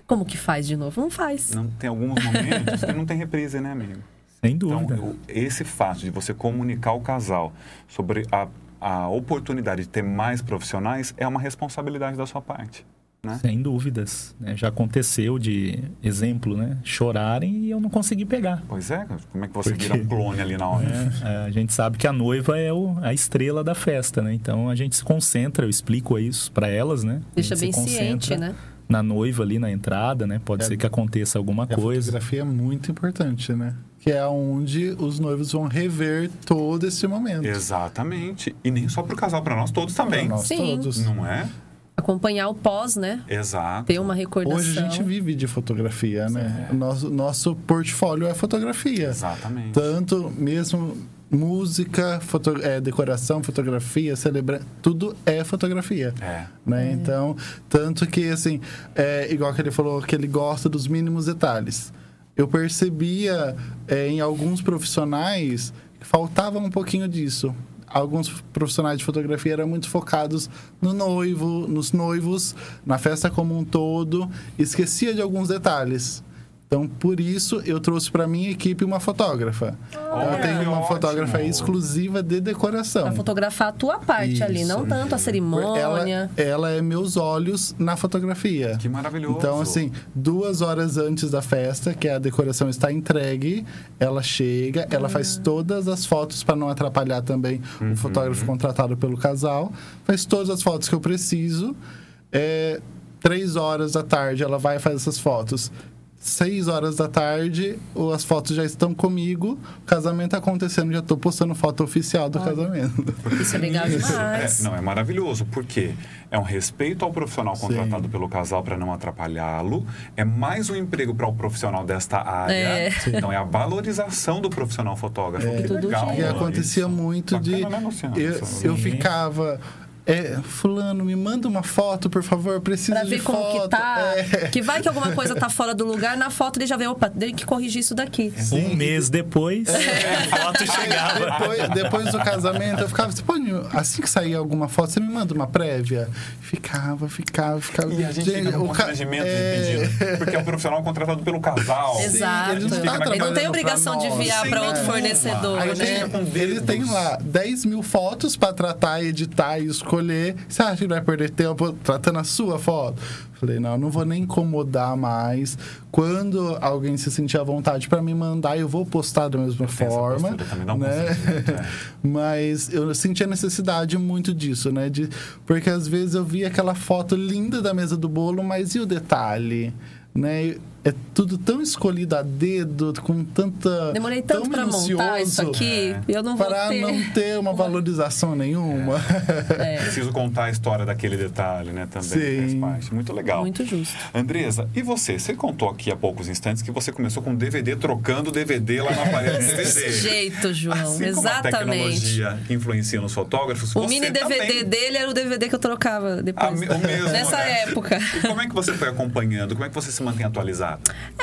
Como que faz de novo? Não faz. Não, tem alguns momentos que não tem reprise, né, amigo? Sem Então, dúvida. eu- esse fato de você comunicar ao casal sobre a, a oportunidade de ter mais profissionais é uma responsabilidade da sua parte. Né? Sem dúvidas. né? Já aconteceu de, exemplo, né? Chorarem e eu não consegui pegar. Pois é, cara, como é que você Porque- vira clone ali na hora? É, a gente sabe que a noiva é o- a estrela da festa, né? Então a gente se concentra, eu explico isso para elas, né? A Deixa bem ciente, né? Na noiva ali na entrada, né? Pode É. ser que aconteça alguma E a coisa. fotografia é muito importante, né? Que é onde os noivos vão rever todo esse momento. Exatamente. E nem só pro casal, para nós todos também. Pra nós Sim. todos. Não é? Acompanhar o pós, né? Exato. Ter uma recordação. Hoje a gente vive de fotografia, né? O Nosso, nosso portfólio é fotografia. Exatamente. Tanto mesmo música, foto, é, decoração, fotografia, celebrar, tudo é fotografia. É. Né? Então, tanto que, assim, é, igual que ele falou, que ele gosta dos mínimos detalhes. Eu percebia é, em alguns profissionais que faltava um pouquinho disso. Alguns profissionais de fotografia eram muito focados no noivo, nos noivos, na festa como um todo, esquecia de alguns detalhes. Então, por isso, eu trouxe para minha equipe uma fotógrafa. Olha, eu tenho uma fotógrafa ótimo. exclusiva de decoração. Pra fotografar a tua parte ali, não Isso. tanto a cerimônia. Ela, ela é meus olhos na fotografia. Que maravilhoso. Então, assim, duas horas antes da festa, que a decoração está entregue, ela chega, ela faz todas as fotos para não atrapalhar também o fotógrafo contratado pelo casal, faz todas as fotos que eu preciso. É, três horas da tarde ela vai e faz essas fotos. Seis horas da tarde, as fotos já estão comigo, o casamento tá acontecendo, já estou postando foto oficial do casamento. Isso é legal Isso, demais. é, não, é maravilhoso, porque é um respeito ao profissional contratado pelo casal para não atrapalhá-lo, é mais um emprego para o profissional desta área. É. Então, é a valorização do profissional fotógrafo. Que Tudo legal. E É, acontecia isso. muito de. Bacana, né, Luciano? eu, eu ficava. É, fulano, me manda uma foto, por favor, preciso Pra de ver como foto. que tá. É. Que vai que alguma coisa tá fora do lugar, na foto ele já vê, opa, tem que corrigir isso daqui. Um mês depois, a foto chegava. Depois, depois do casamento, eu ficava, você pode, assim que sair alguma foto, você me manda uma prévia? Ficava, ficava, ficava. E a gente fica com o ca- constrangimento é, de pedir, porque é um profissional contratado pelo casal. Exato. ele não tá Ele não tem obrigação de enviar pra outro fornecedor, Aí né? com ele tem lá 10 mil fotos pra tratar, editar e escolher. Você acha que vai perder tempo tratando a sua foto? Falei, não, não vou nem incomodar mais. Quando alguém se sentir à vontade pra me mandar, eu vou postar da mesma forma. também dá um né? é. Mas eu senti a necessidade muito disso, né? De, porque às vezes eu via aquela foto linda da mesa do bolo, mas e o detalhe? Né? É tudo tão escolhido a dedo, com tanta. Demorei tanto tão pra montar isso aqui, eu não vou Para ter. não ter uma valorização nenhuma. É, Preciso contar a história daquele detalhe, né? Também faz Sim. parte. Muito legal. muito justo. Andresa, e você? Você contou aqui há poucos instantes que você começou com DVD, trocando DVD lá na parede do Desse DVD. jeito, João. Assim como a Exatamente. tecnologia influencia nos fotógrafos, O você mini DVD também. dele era o DVD que eu trocava depois. Ah, me- o mesmo, Nessa né? época. E como é que você foi acompanhando? Como é que você se mantém atualizado?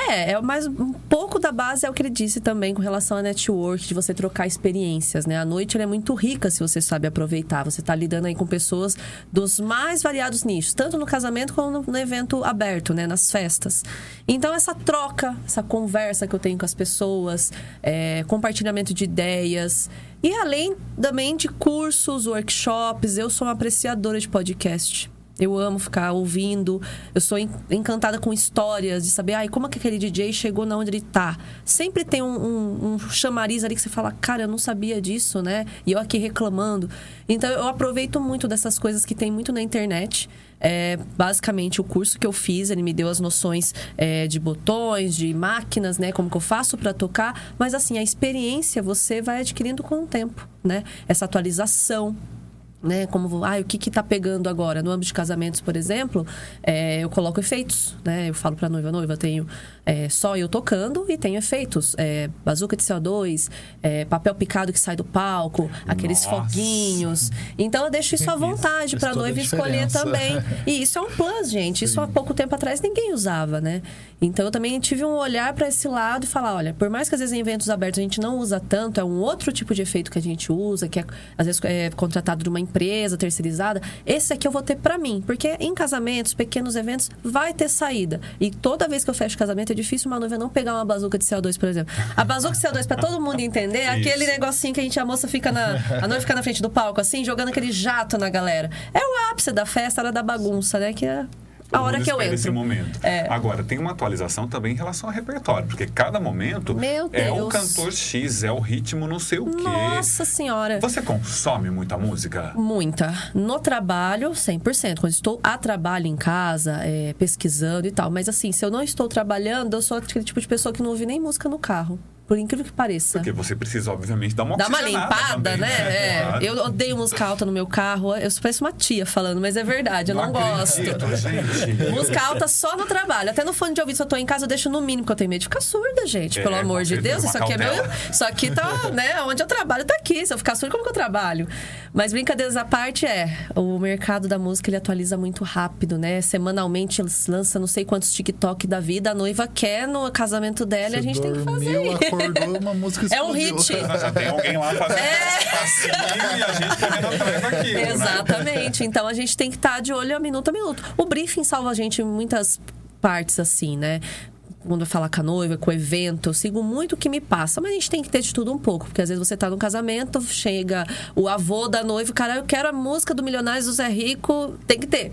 É, é mais um pouco da base é o que ele disse também com relação a network, de você trocar experiências, né? A noite é muito rica se você sabe aproveitar. Você tá lidando aí com pessoas dos mais variados nichos, tanto no casamento como no, no evento aberto, né? Nas festas. Então, essa troca, essa conversa que eu tenho com as pessoas, é, compartilhamento de ideias. E além também de cursos, workshops, eu sou uma apreciadora de podcast. Eu amo ficar ouvindo. Eu sou en- encantada com histórias, de saber, ai, como é que aquele DJ chegou na onde ele tá. Sempre tem um, um, um chamariz ali que você fala, cara, eu não sabia disso, né? E eu aqui reclamando. Então eu aproveito muito dessas coisas que tem muito na internet. É, basicamente, o curso que eu fiz, ele me deu as noções é, de botões, de máquinas, né? Como que eu faço para tocar. Mas, assim, a experiência você vai adquirindo com o tempo, né? Essa atualização, né? Como, ah, o que que tá pegando agora? No âmbito de casamentos, por exemplo, é, eu coloco efeitos, né? Eu falo pra noiva, noiva, tenho é, só eu tocando e tenho efeitos. É, bazuca de CO2, é, papel picado que sai do palco, aqueles Nossa. foguinhos. Então, eu deixo isso à vontade toda a noiva escolher também. E isso é um plus, gente. Isso há pouco tempo atrás ninguém usava, né? Então eu também tive um olhar para esse lado e falar, olha, por mais que às vezes em eventos abertos a gente não usa tanto, é um outro tipo de efeito que a gente usa, que é, às vezes é contratado de uma empresa terceirizada, esse aqui eu vou ter para mim, porque em casamentos, pequenos eventos, vai ter saída. E toda vez que eu fecho casamento é difícil uma noiva não pegar uma bazuca de CO2, por exemplo. A bazuca de CO2 para todo mundo entender, é aquele negocinho que a gente a moça fica na a noiva fica na frente do palco assim, jogando aquele jato na galera. É o ápice da festa, a hora da bagunça, né, que é Todo a hora que eu espera esse entro. momento. É. Agora, tem uma atualização também em relação ao repertório, porque cada momento Meu é o cantor X, é o ritmo não sei o quê. Nossa senhora. Você consome muita música? Muita. No trabalho, 100%. Quando estou a trabalho em casa, é, pesquisando e tal. Mas assim, se eu não estou trabalhando, eu sou aquele tipo de pessoa que não ouve nem música no carro. Por incrível que pareça. Porque você precisa, obviamente, dar uma Dá uma limpada, também, né? É. Claro. Eu odeio música alta no meu carro. Eu pareço uma tia falando, mas é verdade, eu não, gosto. acredito, gente. Música alta só no trabalho. Até no fone de ouvido, se eu tô em casa, eu deixo no mínimo, porque eu tenho medo de ficar surda, gente. É, pelo amor de Deus. Isso aqui é meu. cautela. Isso aqui tá, né? Onde eu trabalho tá aqui. Se eu ficar surda, como que eu trabalho? Mas brincadeiras à parte é. O mercado da música ele atualiza muito rápido, né? Semanalmente eles lançam não sei quantos TikTok da vida. A noiva quer no casamento dela e a gente tem que fazer. Acordou, uma música É um explodiu. hit. Já tem alguém lá fazendo um passinho e a gente correndo atrás daquilo, né? Exatamente. Então a gente tem que estar de olho a minuto a minuto. O briefing salva a gente em muitas partes, assim, né? Quando eu falar com a noiva, com o evento, eu sigo muito o que me passa, mas a gente tem que ter de tudo um pouco, porque às vezes você tá num casamento, chega o avô da noiva, cara, eu quero a música do Milionários do Zé Rico, tem que ter.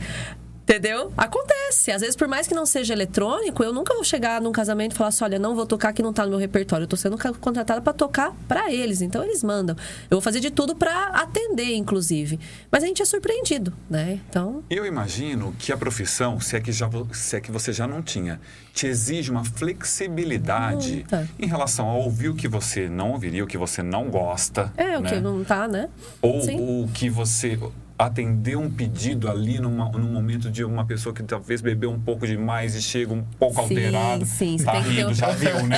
Entendeu? Acontece. Às vezes, por mais que não seja eletrônico, eu nunca vou chegar num casamento e falar assim: olha, não vou tocar que não tá no meu repertório. Eu tô sendo contratada para tocar para eles. Então, eles mandam. Eu vou fazer de tudo para atender, inclusive. Mas a gente é surpreendido, né? Então. Eu imagino que a profissão, se é que, já, se é que você já não tinha, te exige uma flexibilidade Muita. em relação a ouvir o que você não ouviria, o que você não gosta. É, o né? que não tá, né? Ou Sim. o que você atender um pedido ali numa, num momento de uma pessoa que talvez bebeu um pouco demais e chega um pouco Sim, alterado. sim, você tá tem que ter rindo, um- já viu, né?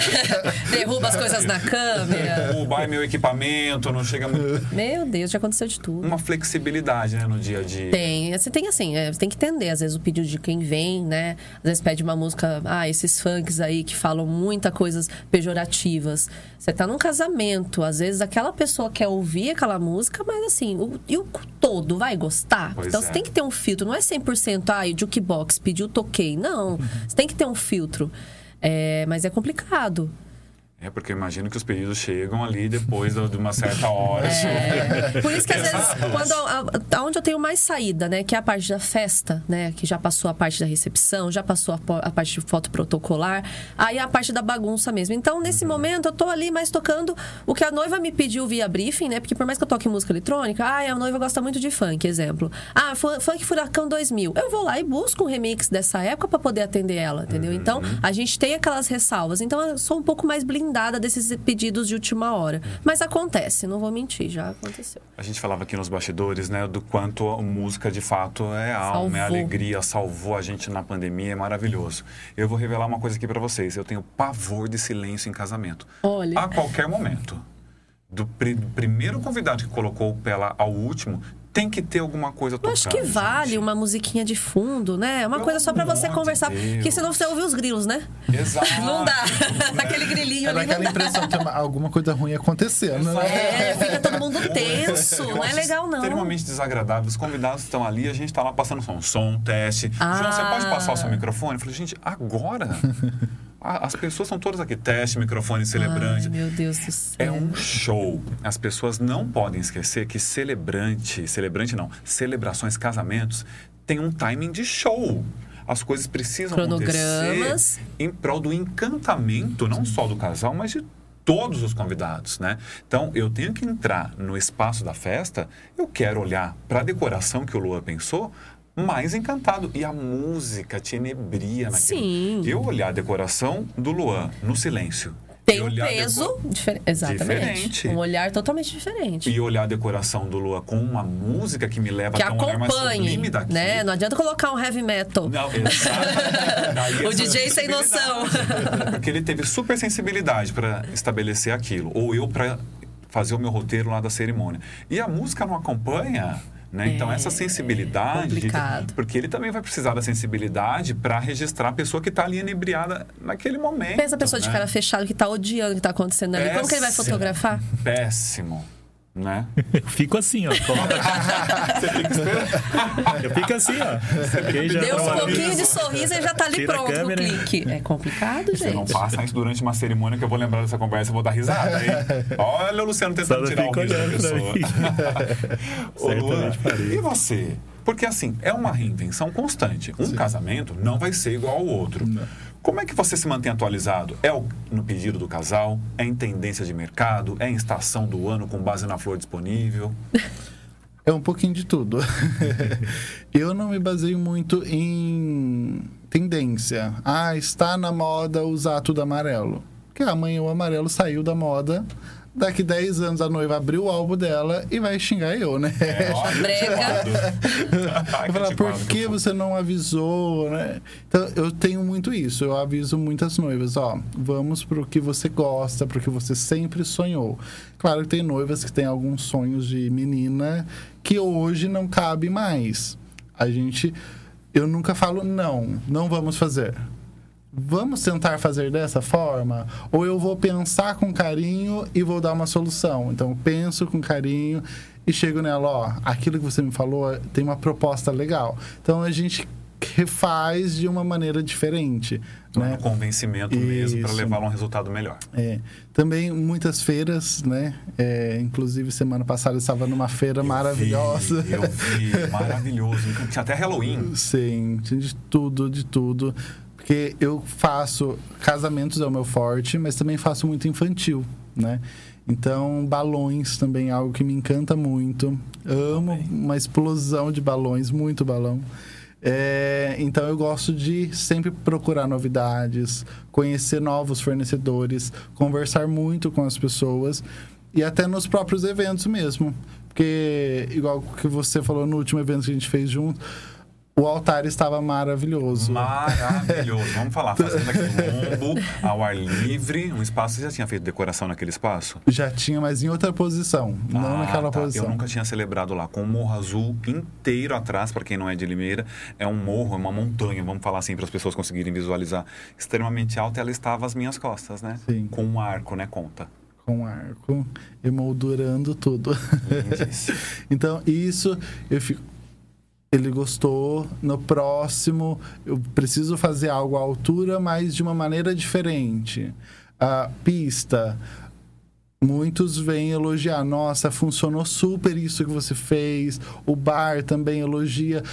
Derruba as coisas na câmera. Vai meu equipamento, não chega muito. Meu Deus, já aconteceu de tudo. Uma flexibilidade, né, no dia a dia. Tem, você tem assim, é, você tem que entender, às vezes, o pedido de quem vem, né? Às vezes pede uma música, ah, esses funks aí que falam muita coisas pejorativas. Você tá num casamento, às vezes aquela pessoa quer ouvir aquela música, mas assim, o, e o todo vai gostar? Pois então é. você tem que ter um filtro, não é 100%, ah, o jukebox pediu, toquei. Não, você tem que ter um filtro. É, mas é complicado. É, porque eu imagino que os pedidos chegam ali depois de uma certa hora. É. Por isso que às vezes, quando a- a- aonde eu tenho mais saída, né, que é a parte da festa, né, que já passou a parte da recepção, já passou a, a parte de foto protocolar, aí é a parte da bagunça mesmo. Então, nesse momento, eu tô ali mais tocando o que a noiva me pediu via briefing, né, porque por mais que eu toque música eletrônica, ah, a noiva gosta muito de funk, exemplo. Ah, fu- funk Furacão 2000. Eu vou lá e busco um remix dessa época para poder atender ela, entendeu? Então, a gente tem aquelas ressalvas. Então, eu sou um pouco mais blindada desses pedidos de última hora. Mas acontece, não vou mentir, já aconteceu. A gente falava aqui nos bastidores, né, do quanto a música de fato é alma, é Salvou. alegria, salvou a gente na pandemia, é maravilhoso. Eu vou revelar uma coisa aqui pra vocês. Eu tenho pavor de silêncio em casamento. Olha. A qualquer momento. Do pri- primeiro convidado que colocou o pé lá ao último, tem que ter alguma coisa tocando. acho que vale gente. uma musiquinha de fundo, né? Uma Pelo coisa só pra você conversar. Deus. Porque senão você ouve os grilos, né? Exato. Não dá. Aquele grilinho Era ali não aquela dá. impressão que uma- alguma coisa ruim acontecendo, né? É, fica todo mundo tenso. Não é legal, não. Extremamente desagradável. Os convidados estão ali, a gente está lá passando som. Som, teste. Ah. João, você pode passar o seu microfone? Eu falei, gente, agora? As pessoas são todas aqui. Teste, microfone, celebrante. Ai, meu Deus do céu. É um show. As pessoas não podem esquecer que celebrante, celebrante não, celebrações, casamentos, tem um timing de show. As coisas precisam acontecer em prol do encantamento, não só do casal, mas de todos os convidados, né? Então, eu tenho que entrar no espaço da festa, eu quero olhar para a decoração que o Lua pensou, mais encantado. E a música te enebria naquilo. Sim. Eu olhar a decoração do Luan no silêncio. Tem um a peso difer- exatamente. Diferente. Um olhar totalmente diferente. E olhar a decoração do Lua com uma música que me leva que até um olhar mais sublime daqui. né? Não adianta colocar um heavy metal. Não, O DJ sem noção. Porque ele teve super sensibilidade para estabelecer aquilo. Ou eu para fazer o meu roteiro lá da cerimônia. E a música não acompanha. Né? Então, É, essa sensibilidade. complicado. Porque ele também vai precisar da sensibilidade para registrar a pessoa que está ali enebriada naquele momento. Pensa a pessoa de né? cara fechada que tá odiando o que tá acontecendo ali. Como que ele vai fotografar? Péssimo. Né? Eu fico assim, ó. Você fica esperando. Eu fico assim, ó. Deu um pouquinho de sorriso e já tá ali Tira pronto no câmera. clique. É complicado, Você não gente. passa isso durante uma cerimônia que eu vou lembrar dessa conversa e vou dar risada, hein? Olha o Luciano tentando não tirar o riso da pessoa. Ô, Luan, e você? Porque assim, é uma reinvenção constante. Um casamento não vai ser igual ao outro. Como é que você se mantém atualizado? É no pedido do casal? É em tendência de mercado? É em estação do ano com base na flor disponível? É um pouquinho de tudo. eu não me baseio muito em tendência. Ah, está na moda usar tudo amarelo. Porque amanhã o amarelo saiu da moda. Daqui 10 anos a noiva abriu o álbum dela e vai xingar eu, né? ó, Brega. Ai, Eu falar, por que você não avisou, né? Então, eu tenho muito isso. Eu aviso muitas noivas, ó, vamos pro que você gosta, pro que você sempre sonhou. Claro que tem noivas que têm alguns sonhos de menina que hoje não cabe mais. A gente... Eu nunca falo, não, não vamos fazer. Vamos tentar fazer dessa forma? Ou eu vou pensar com carinho e vou dar uma solução? Então, penso com carinho e chego nela, ó, aquilo que você me falou tem uma proposta legal. Então, a gente refaz de uma maneira diferente, Então, é né? no convencimento mesmo para Isso. levá-lo a um resultado melhor. É. Também muitas feiras, né? É, inclusive, semana passada eu estava numa feira Eu maravilhosa. vi, eu vi, maravilhoso. Tinha até Halloween. Sim, tinha de tudo, de tudo. Porque eu faço. Casamentos é o meu forte, mas também faço muito infantil, né? Então, balões também é algo que me encanta muito. Amo uma explosão de balões, muito balão. É, então, eu gosto de sempre procurar novidades, conhecer novos fornecedores, conversar muito com as pessoas e até nos próprios eventos mesmo. Porque, igual que você falou no último evento que a gente fez junto, o altar estava maravilhoso. Maravilhoso. Vamos falar. Fazenda Quilombo, ao ar livre. Um espaço. Você já tinha feito decoração naquele espaço? Já tinha, mas em outra posição, não Ah, naquela tá. posição. Eu nunca tinha celebrado lá. Com o Morro Azul inteiro atrás, para quem não é de Limeira. É um morro, é uma montanha, vamos falar assim, para as pessoas conseguirem visualizar. Extremamente alta, ela estava às minhas costas, né? Sim. Com um arco, né? Conta. Com arco, emoldurando tudo. Então, isso eu fico. Ele gostou. No próximo, eu preciso fazer algo à altura, mas de uma maneira diferente. A pista. Muitos vêm elogiar. Nossa, funcionou super isso que você fez. O bar também elogia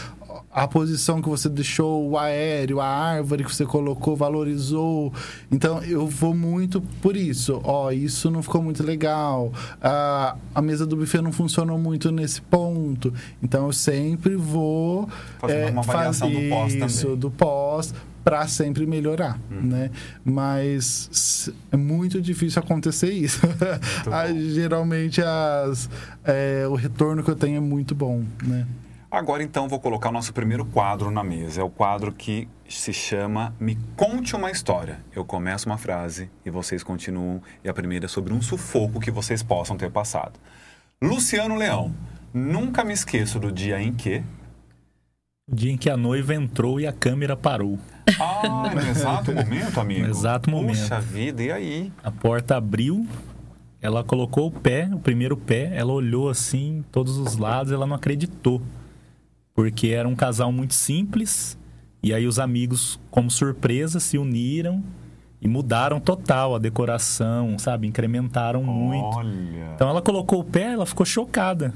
a posição que você deixou, o aéreo, a árvore que você colocou, valorizou. Então eu vou muito por isso. Ó, isso não ficou muito legal. Ah, a mesa do buffet não funcionou muito nesse ponto. Então eu sempre vou Fazendo uma avaliação fazer do pós isso, também. do pós para sempre melhorar, Uhum. né? Mas é muito difícil acontecer isso. Geralmente as, é, o retorno que eu tenho é muito bom, né? Agora então vou colocar o nosso primeiro quadro na mesa. É o quadro que se chama Me Conte uma História. Eu começo uma frase e vocês continuam. E a primeira é sobre um sufoco que vocês possam ter passado. Luciano Leão. Nunca me esqueço do dia em que. O dia em que a noiva entrou e a câmera parou. Ah, no exato momento, amigo. No exato momento. Puxa vida, e aí? A porta abriu, ela colocou o pé, o primeiro pé, ela olhou assim, todos os lados, ela não acreditou. Porque era um casal muito simples, e aí os amigos, como surpresa, se uniram e mudaram total a decoração, sabe? Incrementaram muito. Olha. Então ela colocou o pé, ela ficou chocada.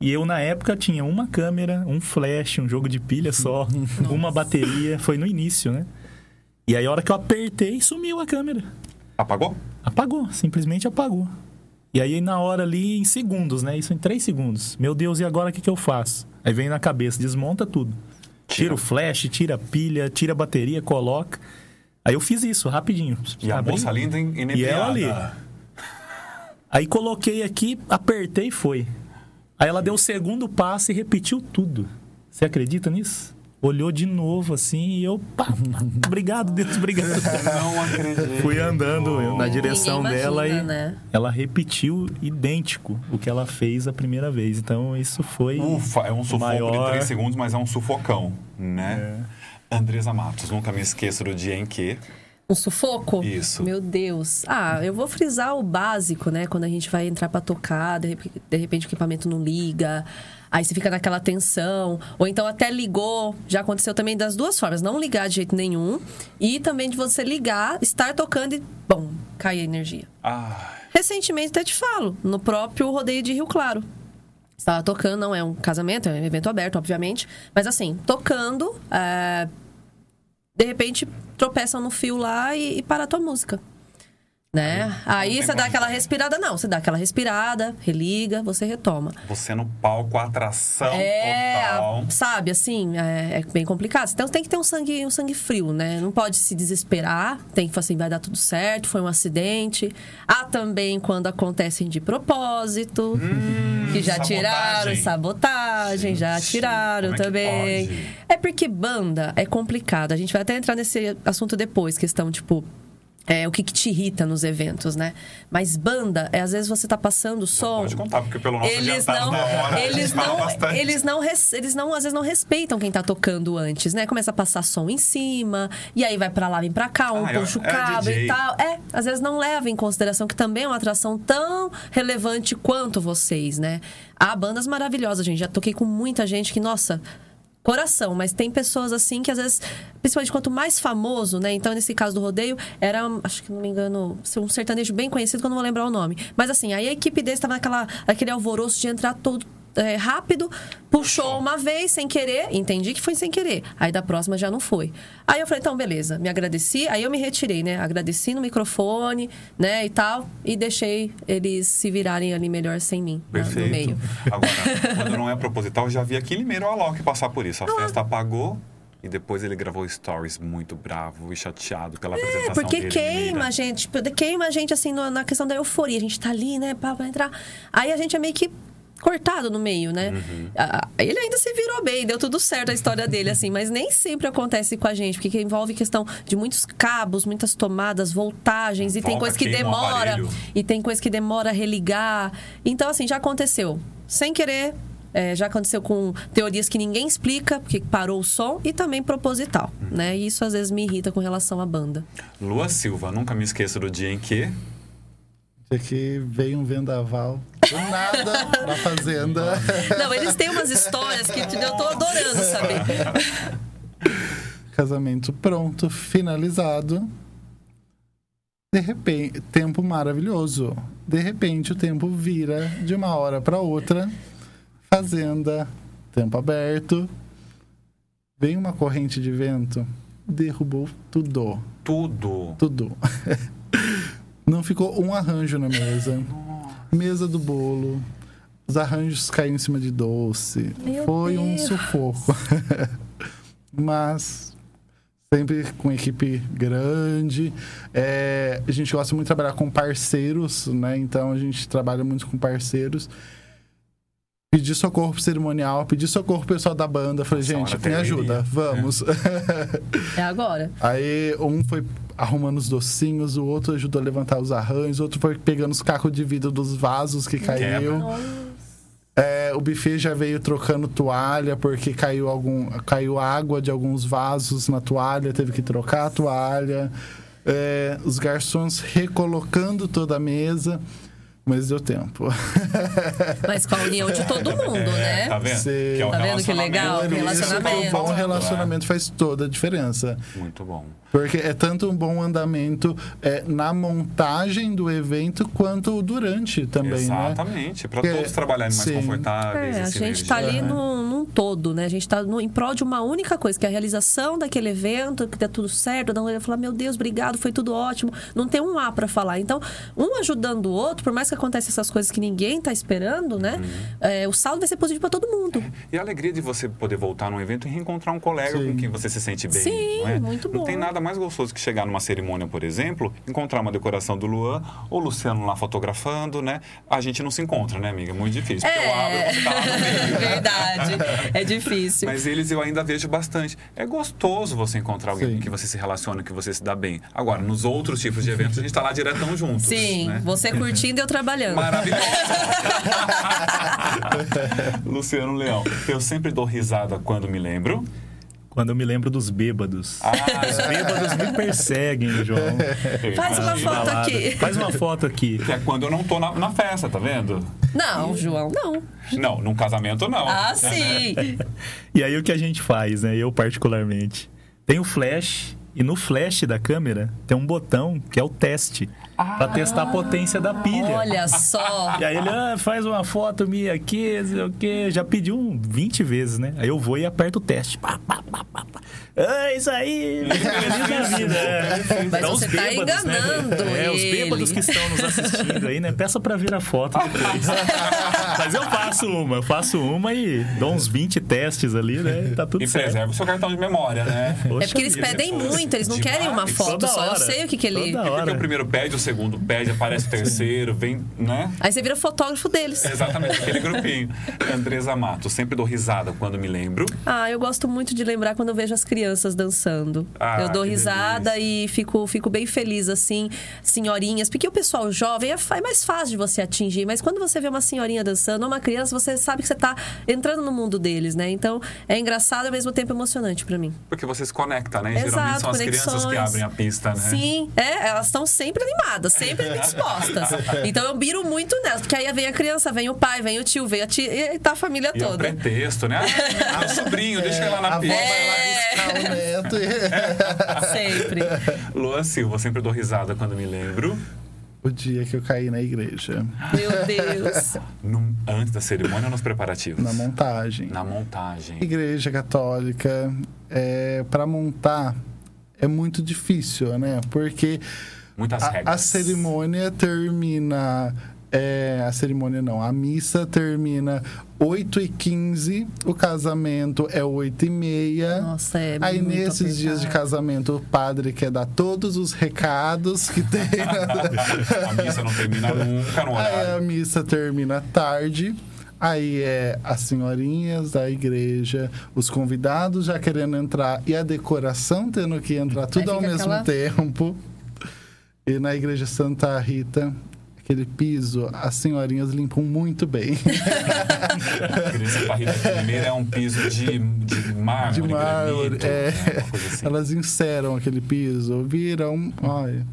E eu, na época, tinha uma câmera, um flash, um jogo de pilha só, uma bateria. Foi no início, né? E aí, a hora que eu apertei, sumiu a câmera. Apagou? Apagou, simplesmente apagou. E aí, na hora ali, em segundos, né? Isso em três segundos. Meu Deus, e agora o que, que eu faço? Aí vem na cabeça, desmonta tudo. Tira o flash, tira a pilha, tira a bateria, coloca. Aí eu fiz isso, rapidinho. E a Abri- moça linda in- inebriada. E ela ali. Aí coloquei aqui, apertei e foi. Aí ela deu o segundo passo e repetiu tudo. Você acredita nisso? Olhou de novo assim e eu, pá, obrigado, Deus, obrigado. Não acredito. Fui andando na direção Ninguém dela imagina, e né? ela repetiu idêntico o que ela fez a primeira vez. Então isso foi Ufa, é um sufoco de maior. 3 segundos, mas é um sufocão, né? Andresa Matos, nunca me esqueço do dia em que. Um sufoco? Isso. Meu Deus. Ah, eu vou frisar o básico, né? Quando a gente vai entrar pra tocar, de repente, de repente o equipamento não liga. Aí você fica naquela tensão. Ou então até ligou. Já aconteceu também das duas formas. Não ligar de jeito nenhum. E também de você ligar, estar tocando e, bom, cair a energia. Ah, Recentemente, até te falo, no próprio rodeio de Rio Claro. Estava tocando, não é um casamento, é um evento aberto, obviamente. Mas assim, tocando, é, de repente tropeçam no fio lá e, e para a tua música. Né? Aí tem você dá aquela respirada, não. Você dá aquela respirada, religa, você retoma. você no palco, atração É, total. sabe, assim, é, é bem complicado. Então tem que ter um sangue, um sangue frio, né? Não pode se desesperar, tem que falar assim, vai dar tudo certo, foi um acidente. Há também quando acontecem de propósito, que já sabotagem. tiraram, sabotagem, já Gente, tiraram como é também. pode? É porque banda é complicado. A gente vai até entrar nesse assunto depois, questão, tipo. É, o que, que te irrita nos eventos, né? Mas banda, é às vezes você tá passando som. Pode contar, porque pelo nosso Eles adiantado não, hora, eles não, bastante. eles não, eles não, às vezes não respeitam quem tá tocando antes, né? Começa a passar som em cima, e aí vai pra lá, vem pra cá, um Ah, é- puxa o é cabo DJ. e tal. É, às vezes não leva em consideração que também é uma atração tão relevante quanto vocês, né? Há bandas maravilhosas, gente. Já toquei com muita gente que, nossa, coração, mas tem pessoas assim que às vezes, principalmente quanto mais famoso, né? Então, nesse caso do rodeio, era, acho que não me engano, um sertanejo bem conhecido, que eu não vou lembrar o nome. Mas assim, aí a equipe dele estava naquela, naquele alvoroço de entrar todo. É, rápido, puxou uma vez sem querer, entendi que foi sem querer. Aí da próxima já não foi. Aí eu falei, então, beleza, me agradeci, aí eu me retirei, né? Agradeci no microfone, né, e tal, e deixei eles se virarem ali melhor sem mim, né, no Perfeito. meio. Agora, quando não é proposital, eu já vi aqui Limeiro Alok passar por isso. A Ah. festa apagou e depois ele gravou stories muito bravo e chateado pela É, apresentação porque dele. queima Limeira. a gente, queima a gente assim na questão da euforia. A gente tá ali, né, pra, pra entrar. Aí a gente é meio que cortado no meio, né? Uhum. Ele ainda se virou bem, deu tudo certo a história dele, assim, mas nem sempre acontece com a gente, porque envolve questão de muitos cabos, muitas tomadas, voltagens, e tem coisa que demora, e tem coisa que demora a religar. Então, assim, já aconteceu. Sem querer, é, já aconteceu com teorias que ninguém explica, porque parou o som, e também proposital, Uhum. né? E isso às vezes me irrita com relação à banda. Lua Silva, nunca me esqueço do dia em que. Aqui veio um vendaval do nada na fazenda. Não, eles têm umas histórias que eu tô adorando saber. Casamento pronto, finalizado. De repente, tempo maravilhoso. De repente, o tempo vira de uma hora para outra. Fazenda, tempo aberto. Vem uma corrente de vento, derrubou tudo. Tudo. Tudo. Não ficou um arranjo na mesa. Mesa do bolo. Os arranjos caíram em cima de doce. Meu Foi um Deus. sufoco. Mas sempre com equipe grande. É, a gente gosta muito de trabalhar com parceiros, né? Então a gente trabalha muito com parceiros. Pedi socorro pro cerimonial, pedi socorro pro pessoal da banda. Falei, Nossa, gente, me ajuda, vamos. É agora. Aí um foi arrumando os docinhos, o outro ajudou a levantar os arranjos, o outro foi pegando os cacos de vidro dos vasos que caiu. É, o buffet já veio trocando toalha porque caiu algum caiu água de alguns vasos na toalha, teve que trocar a toalha. É, os garçons recolocando toda a mesa. Mas deu tempo. Mas com a união de todo mundo, né? Tá vendo? Sim. é o Tá vendo que legal? relacionamento. Isso que um bom relacionamento faz toda a diferença. Muito bom. Porque é tanto um bom andamento é, na montagem do evento quanto durante também, né? Exatamente. Para Porque- todos trabalharem mais sim. confortáveis. É, a gente tá energia. ali num, num todo, né? A gente tá no, em prol de uma única coisa, que é a realização daquele evento, que dá tudo certo. Não ia falar, meu Deus, obrigado, foi tudo ótimo. Não tem um A pra falar. Então, um ajudando o outro, por mais que aconteçam essas coisas que ninguém tá esperando, né? Uhum. É, o saldo vai ser positivo pra todo mundo. E a alegria de você poder voltar num evento e reencontrar um colega Sim. com quem você se sente bem. Sim, não é? muito Não bom. tem nada mais gostoso que chegar numa cerimônia, por exemplo, encontrar uma decoração do Luan ou o Luciano lá fotografando, né? A gente não se encontra, né, amiga? Muito difícil. Porque eu abro É, e você tá lá no meio. verdade. É difícil. Mas eles eu ainda vejo bastante. É gostoso você encontrar alguém Sim. com que você se relaciona, que você se dá bem. Agora, nos outros tipos de eventos, a gente tá lá diretão juntos. Sim, né? você curtindo e eu trabalhando. Maravilhoso! Luciano Leão, eu sempre dou risada quando me lembro. Quando eu me lembro dos bêbados. Ah, Os bêbados me perseguem, João. Faz uma foto balada. aqui. Faz uma foto aqui. Que é quando eu não tô na, na festa, tá vendo? Não, João, não. Não, num casamento não. Ah, sim. E aí o que a gente faz, né? Eu particularmente. Tem o flash e no flash da câmera tem um botão que é o teste. Pra testar a potência da pilha. Olha só. E aí ele ah, faz uma foto minha aqui, não sei o quê. Já pediu um 20 vezes, né? Aí eu vou e aperto o teste. Pá, pá, pá, pá, pá. É isso aí! Feliz da vida. é. Mas Então, você os tá bêbados, né? enganando É, os bêbados que estão nos assistindo aí, né? Peça pra vir a foto depois. Mas eu faço uma, eu faço uma e dou uns 20 testes ali, né? Tá tudo E certo. preserva o seu cartão de memória, né? É Poxa porque eles vida. pedem muito, eles não Demais. querem uma foto só. Eu sei o que, que ele. Toda E porque hora. o primeiro pede, o segundo pede, aparece o terceiro, vem, né? Aí você vira fotógrafo deles. Exatamente, aquele grupinho. Andresa Mato, sempre dou risada quando me lembro. Ah, eu gosto muito de lembrar quando eu vejo as crianças dançando. Ah, eu dou risada delícia. e fico, fico bem feliz, assim, senhorinhas. Porque o pessoal jovem é, é mais fácil de você atingir. Mas quando você vê uma senhorinha dançando ou uma criança, você sabe que você tá entrando no mundo deles, né? Então, é engraçado e ao mesmo tempo emocionante pra mim. Porque você se conecta, né? Exato, Geralmente são as crianças que conexões. abrem a pista, né? Sim, é, elas estão sempre animadas, sempre dispostas. Então eu biro muito nelas, porque aí vem a criança, vem o pai, vem o tio, vem a tia, e tá a família E é o toda. pretexto, né? Ah, meu sobrinho, deixa ele lá na avó pista. vai lá buscar o neto e... Sempre. Luan Silva, sempre dou risada quando me lembro. O dia que eu caí na igreja, Meu Deus. No- antes da cerimônia ou nos preparativos? na montagem. Na montagem. Igreja católica, é, para montar é muito difícil, né? Porque Muitas a, regras. a cerimônia termina. É, a cerimônia não, a missa termina 8 e 15 o casamento é 8 e meia. Nossa, é Aí muito nesses dias de apertado. casamento, o padre quer dar todos os recados que tem. a missa não termina nunca no Aí a horário. missa termina tarde. Aí é as senhorinhas da igreja, os convidados já querendo entrar e a decoração tendo que entrar tudo ao mesmo aquela- tempo. E na igreja Santa Rita, aquele piso, as senhorinhas limpam muito bem. Primeiro é um piso de, de mármore, De mármore, granito, é. né? Assim. Elas enceram aquele piso, viram. Olha.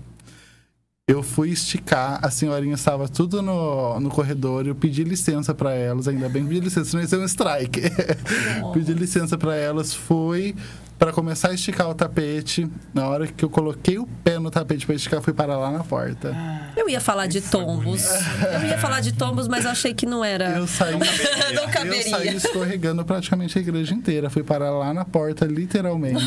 Eu fui esticar, a senhorinha estava tudo no, no corredor, eu pedi licença para elas, ainda bem que pedi licença, senão ia ser um strike. pedi licença para elas, fui para começar a esticar o tapete. Na hora que eu coloquei o pé no tapete para esticar, fui parar lá na porta. Eu ia falar de tombos. Eu ia falar de tombos, mas eu achei que não era. Eu saí, Não eu caberia. saí escorregando praticamente a igreja inteira. Fui parar lá na porta, literalmente.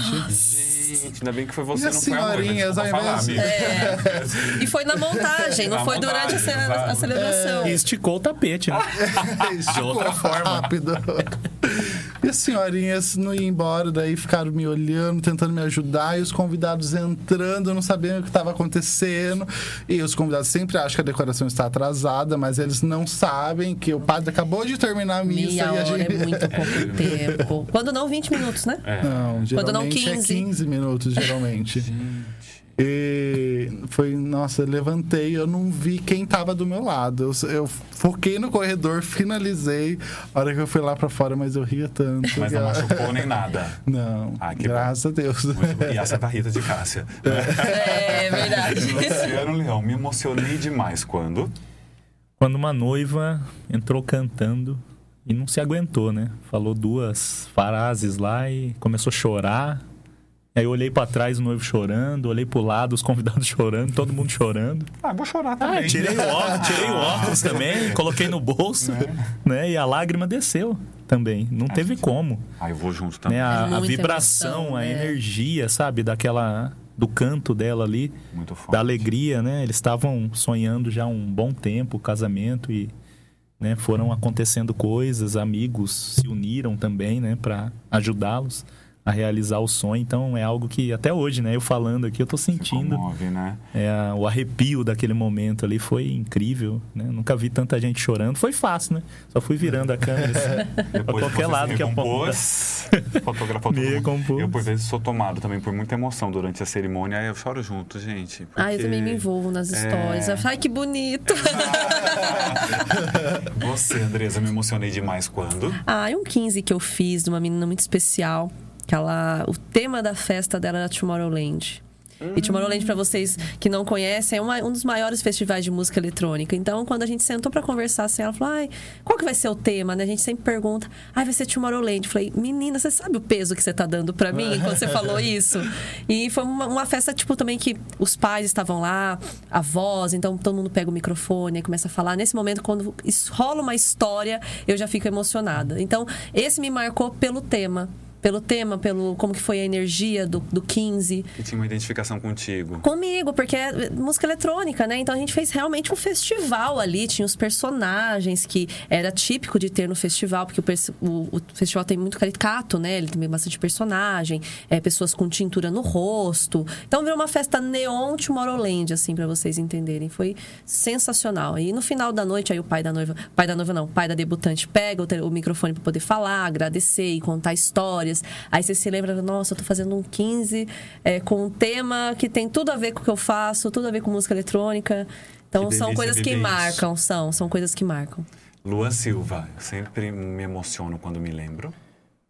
Gente, ainda bem que foi você, E não foi a senhorinhas, desculpa falar, amigo. É. E foi na montagem, não Na foi durante a, ce- montagem, a exato. E celebração. esticou o tapete, né? De outra forma. Rápido. E as senhorinhas não iam embora, daí ficaram me olhando, tentando me ajudar, e os convidados entrando, não sabendo o que estava acontecendo. E os convidados sempre acham que a decoração está atrasada, mas eles não sabem que o padre acabou de terminar a missa Meia e a hora gente. é muito pouco tempo. Quando não, 20 minutos, né? É. Não, Quando não, geralmente 15. é 15 minutos, geralmente. E foi, nossa, eu levantei, eu não vi quem tava do meu lado. Eu, eu foquei no corredor, finalizei. A hora que eu fui lá pra fora, mas eu ria tanto. Mas que não ela- machucou nem nada. Não, Ah, que graças a Deus. Muito bom. E essa é da Rita de Cássia. É verdade. Luciano Leão, me emocionei demais quando. Quando uma noiva entrou cantando e não se aguentou, né? Falou duas frases lá e começou a chorar. Aí eu olhei pra trás, o noivo chorando, olhei pro lado, os convidados chorando, todo mundo chorando. Ah, vou chorar também. Ah, tirei o óculos, tirei o óculos também, coloquei no bolso, né? E a lágrima desceu também. Não teve como. Ah, eu vou junto também. Né? A, É a vibração, emoção, a né? energia, sabe? Daquela. Do canto dela ali, Muito forte. da alegria, né? Eles estavam sonhando já há um bom tempo o casamento e né, foram acontecendo coisas, amigos se uniram também, né, para ajudá-los a realizar o sonho. Então é algo que até hoje, né, eu falando aqui, eu tô Se sentindo comove, né? é, o arrepio daquele momento ali foi incrível, né? Nunca vi tanta gente chorando. Foi fácil, né? Só fui virando a câmera assim, pra qualquer lado se que aponta. recompôs, fotografou todo Me mundo. recompôs. Eu, por vezes, sou tomado também por muita emoção durante a cerimônia. Aí eu choro junto, gente. Ah, eu porque também me envolvo nas histórias. É. Ai, que bonito. Você, Andresa, me emocionei demais quando? Ah, e um 15 que eu fiz de uma menina muito especial. Que ela, o tema da festa dela era Tomorrowland. E Tomorrowland, pra vocês que não conhecem, é uma- um dos maiores festivais de música eletrônica. Então, quando a gente sentou pra conversar, assim, ela falou: Ai, qual que vai ser o tema? Né? A gente sempre pergunta: Ai, vai ser Tomorrowland. Eu falei: Menina, você sabe o peso que você tá dando pra mim quando você falou isso? E foi uma, uma festa, tipo, também que os pais estavam lá, avós, então todo mundo pega o microfone e começa a falar. Nesse momento, quando rola uma história, eu já fico emocionada. Então, esse me marcou pelo tema. Pelo tema, pelo como que foi a energia do, do 15 Que tinha uma identificação contigo. comigo, porque é música eletrônica, né? Então a gente fez realmente um festival ali, tinha os personagens que era típico de ter no festival, porque o, o- o festival tem muito caricato, né? Ele tem bastante personagem, é, pessoas com tintura no rosto. Então virou uma festa neon Tomorrowland, assim, pra vocês entenderem. Foi sensacional. E no final da noite, aí o pai da noiva, pai da noiva não, pai da debutante pega o, o microfone pra poder falar, agradecer e contar histórias. Aí você se lembra, nossa, eu tô fazendo um 15 é, com um tema que tem tudo a ver com o que eu faço, tudo a ver com música eletrônica. Então Que são coisas que viver isso. marcam, são, são coisas que marcam. Luan Silva, eu sempre me emociono quando me lembro.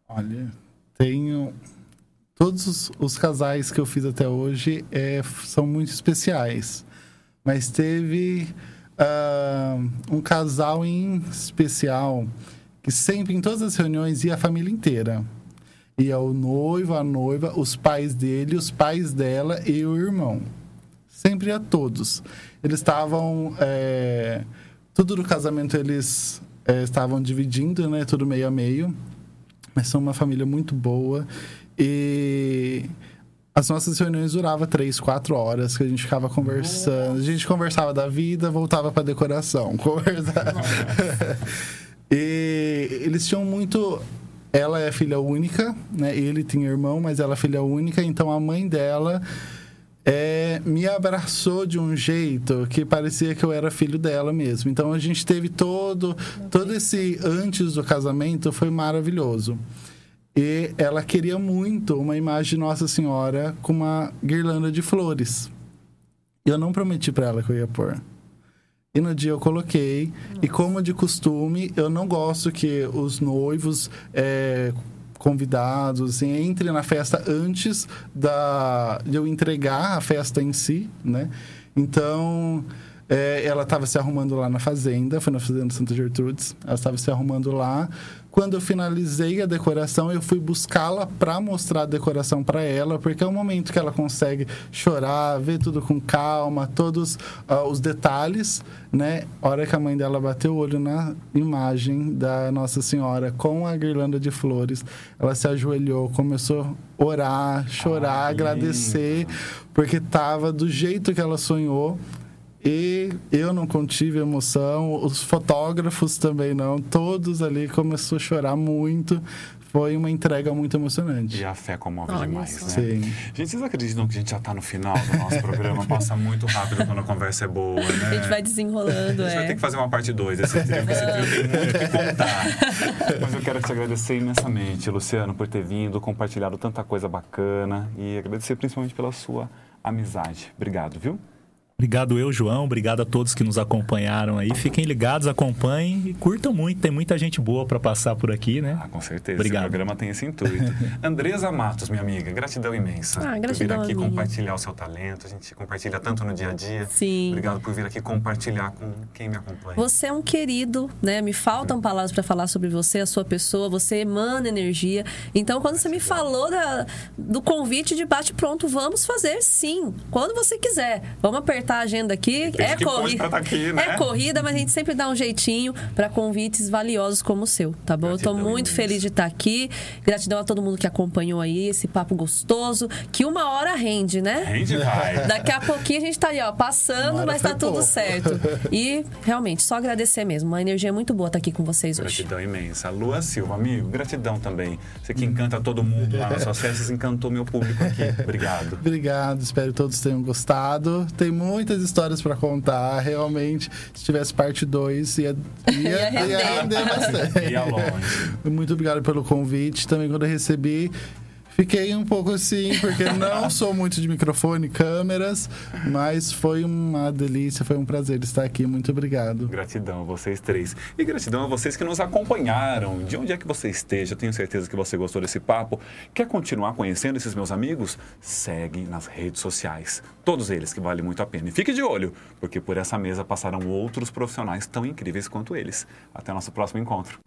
Olha, tenho. Todos os, os casais que eu fiz até hoje é, são muito especiais. Mas teve ah, um casal em especial que sempre, em todas as reuniões, ia a família inteira. Ia o noivo, a noiva, os pais dele, os pais dela e o irmão. Sempre ia todos. Eles estavam. é, tudo do casamento eles é, estavam dividindo, né? Tudo meio a meio. Mas são uma família muito boa. E as nossas reuniões duravam três, quatro horas, que a gente ficava conversando. A gente conversava da vida, voltava para decoração. Conversava. e eles tinham muito. Ela é filha única, né? Ele tinha irmão, mas ela é filha única. Então a mãe dela é, me abraçou de um jeito que parecia que eu era filho dela mesmo. Então a gente teve todo, todo esse antes do casamento foi maravilhoso. E ela queria muito uma imagem de Nossa Senhora com uma guirlanda de flores. Eu não prometi para ela que eu ia pôr. E no dia eu coloquei. E como de costume, eu não gosto que os noivos é, convidados assim, entrem na festa antes da, de eu entregar a festa em si, né? Então, é, ela estava se arrumando lá na fazenda, foi na fazenda Santa Gertrudes. Ela estava se arrumando lá. Quando eu finalizei a decoração, eu fui buscá-la para mostrar a decoração para ela, porque é o momento que ela consegue chorar, ver tudo com calma, todos ah, os detalhes, né? A hora que a mãe dela bateu o olho na imagem da Nossa Senhora com a guirlanda de flores, ela se ajoelhou, começou a orar, chorar, agradecer, porque tava do jeito que ela sonhou. E eu não contive emoção, os fotógrafos também não, todos ali começou a chorar muito. Foi uma entrega muito emocionante. E a fé comove Olha demais, só. né? Sim. Gente, vocês acreditam que a gente já tá no final do nosso programa? Passa muito rápido quando a conversa é boa, né? A gente vai desenrolando, A gente vai é. ter que fazer uma parte 2 desse trio, porque esse trio tem muito que contar. Mas eu quero te agradecer imensamente, Luciano, por ter vindo, compartilhado tanta coisa bacana e agradecer principalmente pela sua amizade. Obrigado, viu? Obrigado eu, João. Obrigado a todos que nos acompanharam aí. Fiquem ligados, acompanhem e curtam muito. Tem muita gente boa para passar por aqui, né? Ah, com certeza. Obrigado. Esse programa tem esse intuito. Andresa Matos, minha amiga, gratidão imensa. Ah, por vir gratidão aqui minha. compartilhar o seu talento. A gente compartilha tanto no dia a dia. Sim. Obrigado por vir aqui compartilhar com quem me acompanha. Você é um querido, né? Me faltam palavras para falar sobre você, a sua pessoa. Você emana energia. Então, quando você me falou da- do convite de bate pronto, vamos fazer sim. Quando você quiser. Vamos apertar a agenda aqui. É corrida. tá aqui, né? É corrida, mas a gente sempre dá um jeitinho para convites valiosos como o seu, tá bom? Eu tô Gratidão muito feliz de estar aqui. Gratidão a todo mundo que acompanhou aí esse papo gostoso, que uma hora rende, né? Rende vai. Daqui a pouquinho a gente tá ali, ó, passando, mas tá tudo pouco. certo. E realmente, só agradecer mesmo. Uma energia muito boa estar aqui com vocês hoje. Gratidão imensa. Lua Silva, amigo, gratidão também. Você que encanta todo mundo lá nas suas festas, encantou meu público aqui. Obrigado. Obrigado, espero que todos tenham gostado. Tem muitas histórias para contar, realmente. Se tivesse parte 2, ia, ia, Ia render. ia render bastante. Ia longe. Muito obrigado pelo convite. Também quando eu recebi, fiquei um pouco assim, porque não sou muito de microfone, câmeras, mas foi uma delícia, foi um prazer estar aqui. Muito obrigado. Gratidão a vocês três. E gratidão a vocês que nos acompanharam. De onde é que você esteja, tenho certeza que você gostou desse papo. Quer continuar conhecendo esses meus amigos? Segue nas redes sociais. Todos eles que valem muito a pena. E fique de olho, porque por essa mesa passarão outros profissionais tão incríveis quanto eles. Até o nosso próximo encontro.